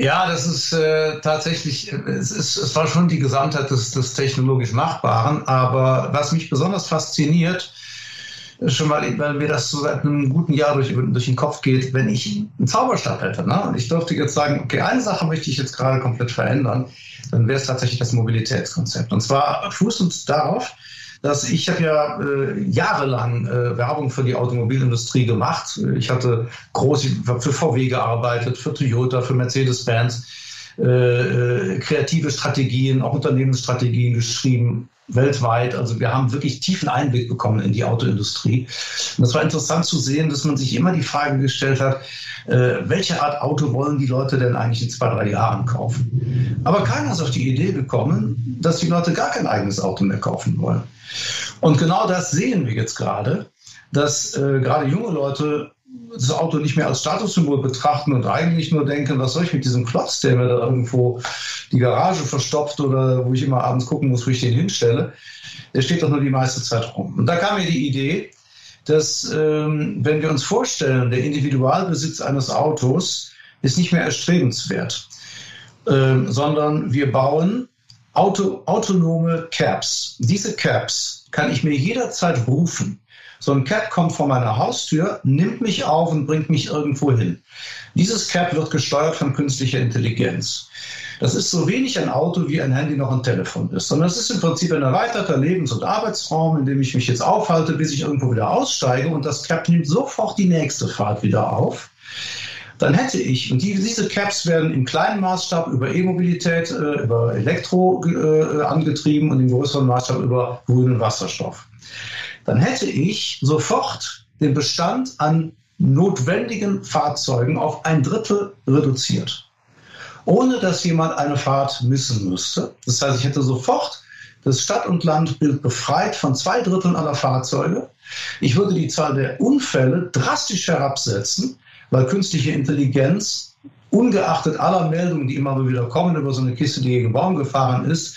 Ja, das ist äh, tatsächlich, es, ist, es war schon die Gesamtheit des, des technologisch Machbaren. Aber was mich besonders fasziniert, schon mal, weil mir das so seit einem guten Jahr durch, durch den Kopf geht, wenn ich einen Zauberstab hätte. Ne? Und ich dürfte jetzt sagen, okay, eine Sache möchte ich jetzt gerade komplett verändern, dann wäre es tatsächlich das Mobilitätskonzept. Und zwar fußend darauf, dass ich habe ja äh, jahrelang äh, Werbung für die Automobilindustrie gemacht. Ich hatte groß für VW gearbeitet, für Toyota, für Mercedes-Benz, äh, äh, kreative Strategien, auch Unternehmensstrategien geschrieben, weltweit. Also wir haben wirklich tiefen Einblick bekommen in die Autoindustrie. Und es war interessant zu sehen, dass man sich immer die Frage gestellt hat, äh, welche Art Auto wollen die Leute denn eigentlich in zwei, drei Jahren kaufen? Aber keiner ist auf die Idee gekommen, dass die Leute gar kein eigenes Auto mehr kaufen wollen. Und genau das sehen wir jetzt gerade, dass äh, gerade junge Leute das Auto nicht mehr als Statussymbol betrachten und eigentlich nur denken, was soll ich mit diesem Klotz, der mir da irgendwo die Garage verstopft oder wo ich immer abends gucken muss, wo ich den hinstelle. Der steht doch nur die meiste Zeit rum. Und da kam mir die Idee, dass ähm, wenn wir uns vorstellen, der Individualbesitz eines Autos ist nicht mehr erstrebenswert, ähm, sondern wir bauen Auto, autonome Cabs. Diese Cabs kann ich mir jederzeit rufen. So ein Cab kommt vor meiner Haustür, nimmt mich auf und bringt mich irgendwo hin. Dieses Cab wird gesteuert von künstlicher Intelligenz. Das ist so wenig ein Auto, wie ein Handy noch ein Telefon ist, sondern es ist im Prinzip ein erweiterter Lebens- und Arbeitsraum, in dem ich mich jetzt aufhalte, bis ich irgendwo wieder aussteige und das Cab nimmt sofort die nächste Fahrt wieder auf dann hätte ich, und die, diese Caps werden im kleinen Maßstab über E-Mobilität, äh, über Elektro äh, angetrieben und im größeren Maßstab über grünen Wasserstoff dann hätte ich sofort den Bestand an notwendigen Fahrzeugen auf ein Drittel reduziert, ohne dass jemand eine Fahrt missen müsste. Das heißt, ich hätte sofort das Stadt- und Landbild befreit von zwei Dritteln aller Fahrzeuge. Ich würde die Zahl der Unfälle drastisch herabsetzen, weil künstliche Intelligenz, ungeachtet aller Meldungen, die immer wieder kommen über so eine Kiste, die gegen Baum gefahren ist,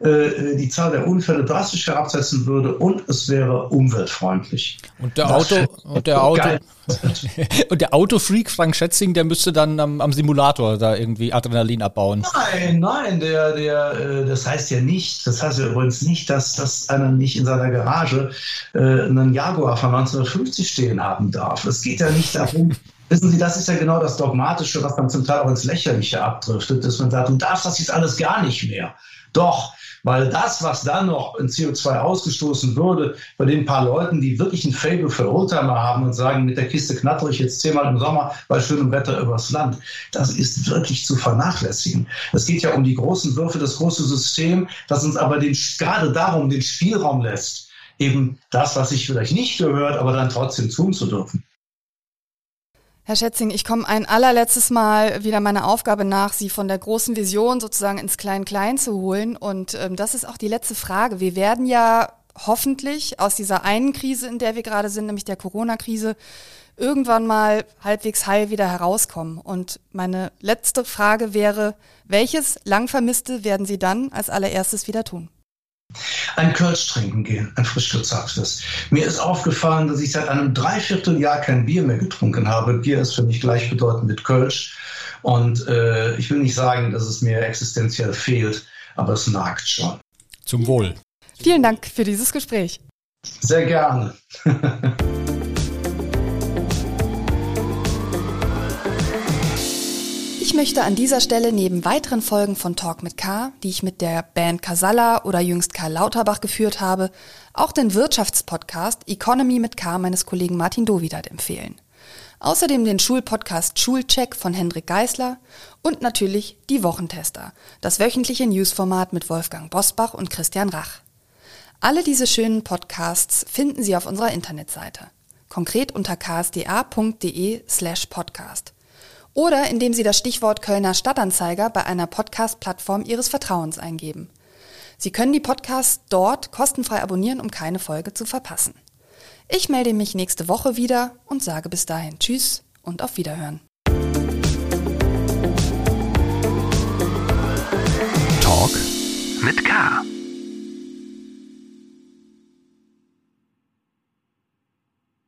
äh, die Zahl der Unfälle drastisch herabsetzen würde und es wäre umweltfreundlich. Und der Auto, und der Auto, und der Autofreak Frank Schätzing, der müsste dann am, am, Simulator da irgendwie Adrenalin abbauen. Nein, nein, der, der, äh, das heißt ja nicht, das heißt ja übrigens nicht, dass, dass einer nicht in seiner Garage äh, einen Jaguar von 1950 stehen haben darf. Es geht ja nicht darum, Wissen Sie, das ist ja genau das Dogmatische, was dann zum Teil auch ins Lächerliche abdriftet, dass man sagt, du darfst das jetzt alles gar nicht mehr. Doch, weil das, was dann noch in CO2 ausgestoßen würde, bei den paar Leuten, die wirklich ein Fable für Oldtimer haben und sagen, mit der Kiste knatter ich jetzt zehnmal im Sommer bei schönem Wetter übers Land, das ist wirklich zu vernachlässigen. Es geht ja um die großen Würfe, das große System, das uns aber den, gerade darum den Spielraum lässt, eben das, was sich vielleicht nicht gehört, aber dann trotzdem tun zu dürfen. Herr Schätzing, ich komme ein allerletztes Mal wieder meiner Aufgabe nach, Sie von der großen Vision sozusagen ins Klein-Klein zu holen. Und ähm, das ist auch die letzte Frage. Wir werden ja hoffentlich aus dieser einen Krise, in der wir gerade sind, nämlich der Corona-Krise, irgendwann mal halbwegs heil wieder herauskommen. Und meine letzte Frage wäre, welches lang vermisste werden Sie dann als allererstes wieder tun? Ein Kölsch trinken gehen, ein frisch gezapftes. Mir ist aufgefallen, dass ich seit einem Dreivierteljahr kein Bier mehr getrunken habe. Bier ist für mich gleichbedeutend mit Kölsch. Und äh, ich will nicht sagen, dass es mir existenziell fehlt, aber es nagt schon. Zum Wohl. Vielen Dank für dieses Gespräch. Sehr gerne. Ich möchte an dieser Stelle neben weiteren Folgen von Talk mit K, die ich mit der Band Casalla oder jüngst Karl Lauterbach geführt habe, auch den Wirtschaftspodcast Economy mit K meines Kollegen Martin Dovidat empfehlen. Außerdem den Schulpodcast Schulcheck von Hendrik Geisler und natürlich die Wochentester, das wöchentliche Newsformat mit Wolfgang Bosbach und Christian Rach. Alle diese schönen Podcasts finden Sie auf unserer Internetseite, konkret unter ksda.de slash podcast oder indem Sie das Stichwort Kölner Stadtanzeiger bei einer Podcast-Plattform Ihres Vertrauens eingeben. Sie können die Podcasts dort kostenfrei abonnieren, um keine Folge zu verpassen. Ich melde mich nächste Woche wieder und sage bis dahin Tschüss und auf Wiederhören. Talk mit K.